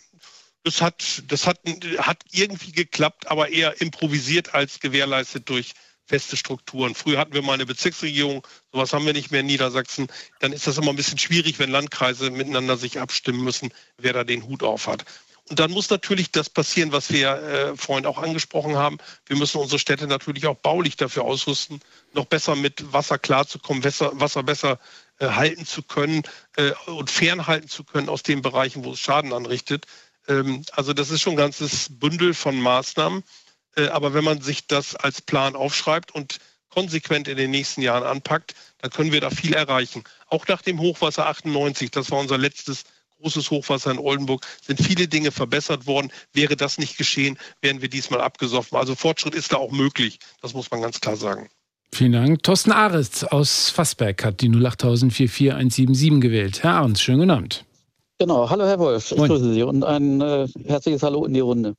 Das hat, das hat, hat irgendwie geklappt, aber eher improvisiert als gewährleistet durch feste Strukturen. Früher hatten wir mal eine Bezirksregierung, sowas haben wir nicht mehr in Niedersachsen. Dann ist das immer ein bisschen schwierig, wenn Landkreise miteinander sich abstimmen müssen, wer da den Hut auf hat. Und dann muss natürlich das passieren, was wir äh, vorhin auch angesprochen haben. Wir müssen unsere Städte natürlich auch baulich dafür ausrüsten, noch besser mit Wasser klarzukommen, Wasser, Wasser besser äh, halten zu können äh, und fernhalten zu können aus den Bereichen, wo es Schaden anrichtet. Ähm, also das ist schon ein ganzes Bündel von Maßnahmen. Äh, aber wenn man sich das als Plan aufschreibt und konsequent in den nächsten Jahren anpackt, dann können wir da viel erreichen. Auch nach dem Hochwasser 98, das war unser letztes großes Hochwasser in Oldenburg, sind viele Dinge verbessert worden. Wäre das nicht geschehen, wären wir diesmal abgesoffen. Also Fortschritt ist da auch möglich. Das muss man ganz klar sagen. Vielen Dank. Thorsten Ahrens aus Fassberg hat die 08000 44177 gewählt. Herr Ahrens, schönen guten Abend. Genau, hallo Herr Wolf, ich Moin. grüße Sie und ein äh, herzliches Hallo in die Runde.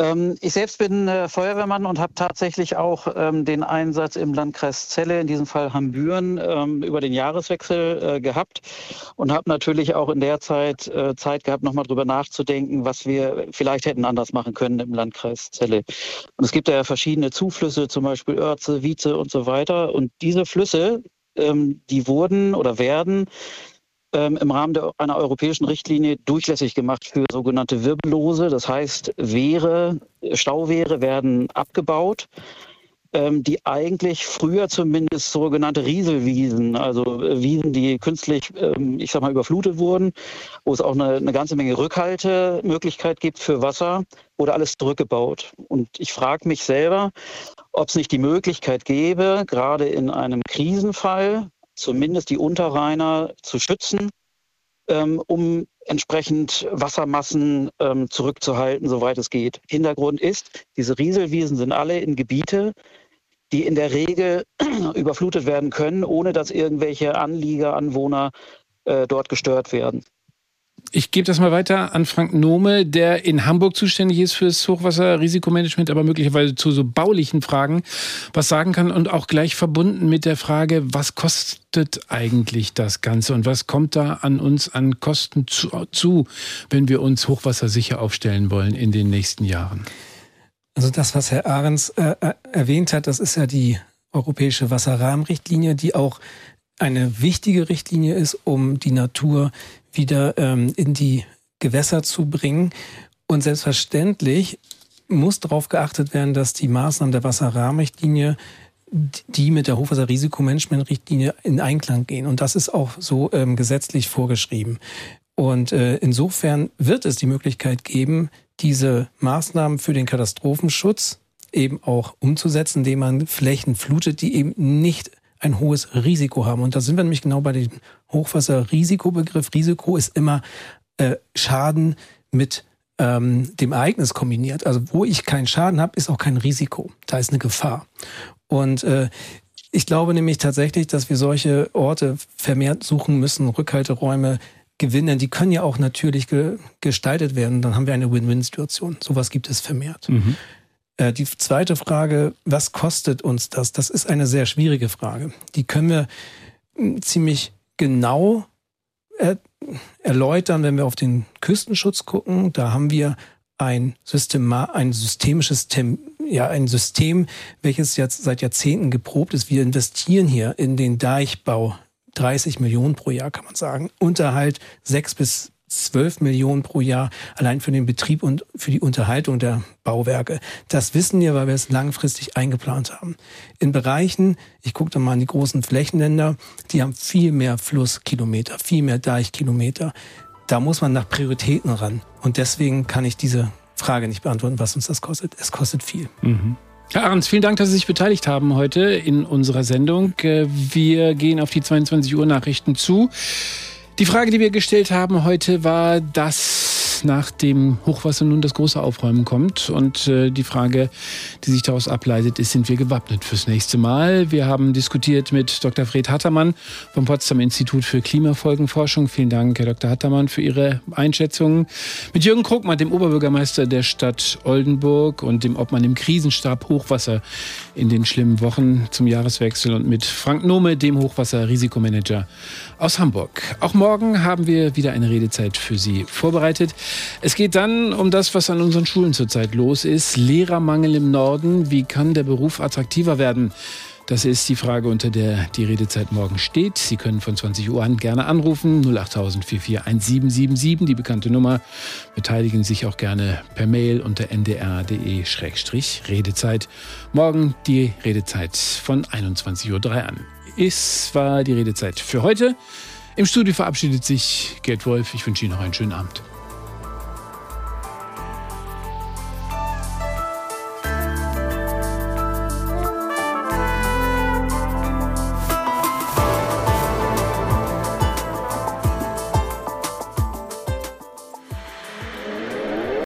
Ähm, ich selbst bin äh, Feuerwehrmann und habe tatsächlich auch ähm, den Einsatz im Landkreis Celle, in diesem Fall Hambüren, ähm, über den Jahreswechsel äh, gehabt und habe natürlich auch in der Zeit äh, Zeit gehabt, nochmal drüber nachzudenken, was wir vielleicht hätten anders machen können im Landkreis Celle. Und es gibt ja verschiedene Zuflüsse, zum Beispiel Örze, Wietze und so weiter. Und diese Flüsse, ähm, die wurden oder werden ähm, im Rahmen der, einer europäischen Richtlinie durchlässig gemacht für sogenannte Wirbellose. Das heißt, Wehre, Stauwehre werden abgebaut, ähm, die eigentlich früher zumindest sogenannte Rieselwiesen, also Wiesen, die künstlich, ähm, ich sag mal, überflutet wurden, wo es auch eine, eine ganze Menge Rückhaltemöglichkeit gibt für Wasser, wurde alles zurückgebaut. Und ich frage mich selber, ob es nicht die Möglichkeit gäbe, gerade in einem Krisenfall, zumindest die Unterrheiner zu schützen, ähm, um entsprechend Wassermassen ähm, zurückzuhalten, soweit es geht. Hintergrund ist, diese Rieselwiesen sind alle in Gebiete, die in der Regel <clears throat> überflutet werden können, ohne dass irgendwelche Anlieger, Anwohner äh, dort gestört werden. Ich gebe das mal weiter an Frank Nome, der in Hamburg zuständig ist fürs Hochwasserrisikomanagement, aber möglicherweise zu so baulichen Fragen was sagen kann und auch gleich verbunden mit der Frage, was kostet eigentlich das Ganze und was kommt da an uns an Kosten zu, zu wenn wir uns hochwassersicher aufstellen wollen in den nächsten Jahren? Also das, was Herr Ahrens äh, äh erwähnt hat, das ist ja die europäische Wasserrahmenrichtlinie, die auch eine wichtige Richtlinie ist, um die Natur wieder ähm, in die Gewässer zu bringen. Und selbstverständlich muss darauf geachtet werden, dass die Maßnahmen der Wasserrahmenrichtlinie die mit der Hochwasserrisikomanagementrichtlinie in Einklang gehen. Und das ist auch so ähm, gesetzlich vorgeschrieben. Und äh, insofern wird es die Möglichkeit geben, diese Maßnahmen für den Katastrophenschutz eben auch umzusetzen, indem man Flächen flutet, die eben nicht ein hohes Risiko haben. Und da sind wir nämlich genau bei dem Hochwasserrisikobegriff. Risiko ist immer äh, Schaden mit ähm, dem Ereignis kombiniert. Also wo ich keinen Schaden habe, ist auch kein Risiko. Da ist eine Gefahr. Und äh, ich glaube nämlich tatsächlich, dass wir solche Orte vermehrt suchen müssen, Rückhalteräume gewinnen. Die können ja auch natürlich ge gestaltet werden. Dann haben wir eine Win-Win-Situation. Sowas gibt es vermehrt. Mhm. Äh, die zweite Frage, was kostet uns das? Das ist eine sehr schwierige Frage. Die können wir hm, ziemlich genau er erläutern, wenn wir auf den Küstenschutz gucken. Da haben wir ein, Systema ein systemisches Tem ja, ein System, welches jetzt seit Jahrzehnten geprobt ist. Wir investieren hier in den Deichbau 30 Millionen pro Jahr, kann man sagen. Unterhalt 6 bis 12 Millionen pro Jahr allein für den Betrieb und für die Unterhaltung der Bauwerke. Das wissen wir, weil wir es langfristig eingeplant haben. In Bereichen, ich gucke da mal an die großen Flächenländer, die haben viel mehr Flusskilometer, viel mehr Deichkilometer. Da muss man nach Prioritäten ran. Und deswegen kann ich diese Frage nicht beantworten, was uns das kostet. Es kostet viel. Mhm. Herr Ahrens, vielen Dank, dass Sie sich beteiligt haben heute in unserer Sendung. Äh, wir gehen auf die 22 Uhr Nachrichten zu. Die Frage, die wir gestellt haben heute, war, dass nach dem Hochwasser nun das große Aufräumen kommt. Und äh, die Frage, die sich daraus ableitet, ist, sind wir gewappnet fürs nächste Mal? Wir haben diskutiert mit Dr. Fred Hattermann vom Potsdam Institut für Klimafolgenforschung. Vielen Dank, Herr Dr. Hattermann, für Ihre Einschätzungen. Mit Jürgen Krugmann, dem Oberbürgermeister der Stadt Oldenburg und dem Obmann im Krisenstab Hochwasser in den schlimmen Wochen zum Jahreswechsel und mit Frank Nome, dem Hochwasser-Risikomanager aus Hamburg. Auch morgen haben wir wieder eine Redezeit für Sie vorbereitet. Es geht dann um das, was an unseren Schulen zurzeit los ist. Lehrermangel im Norden. Wie kann der Beruf attraktiver werden? Das ist die Frage, unter der die Redezeit morgen steht. Sie können von 20 Uhr an gerne anrufen. 08000 441777, die bekannte Nummer. Beteiligen sich auch gerne per Mail unter ndr.de-redezeit. Morgen die Redezeit von 21.03 Uhr an. Es war die Redezeit für heute. Im Studio verabschiedet sich Gerd Wolf. Ich wünsche Ihnen noch einen schönen Abend.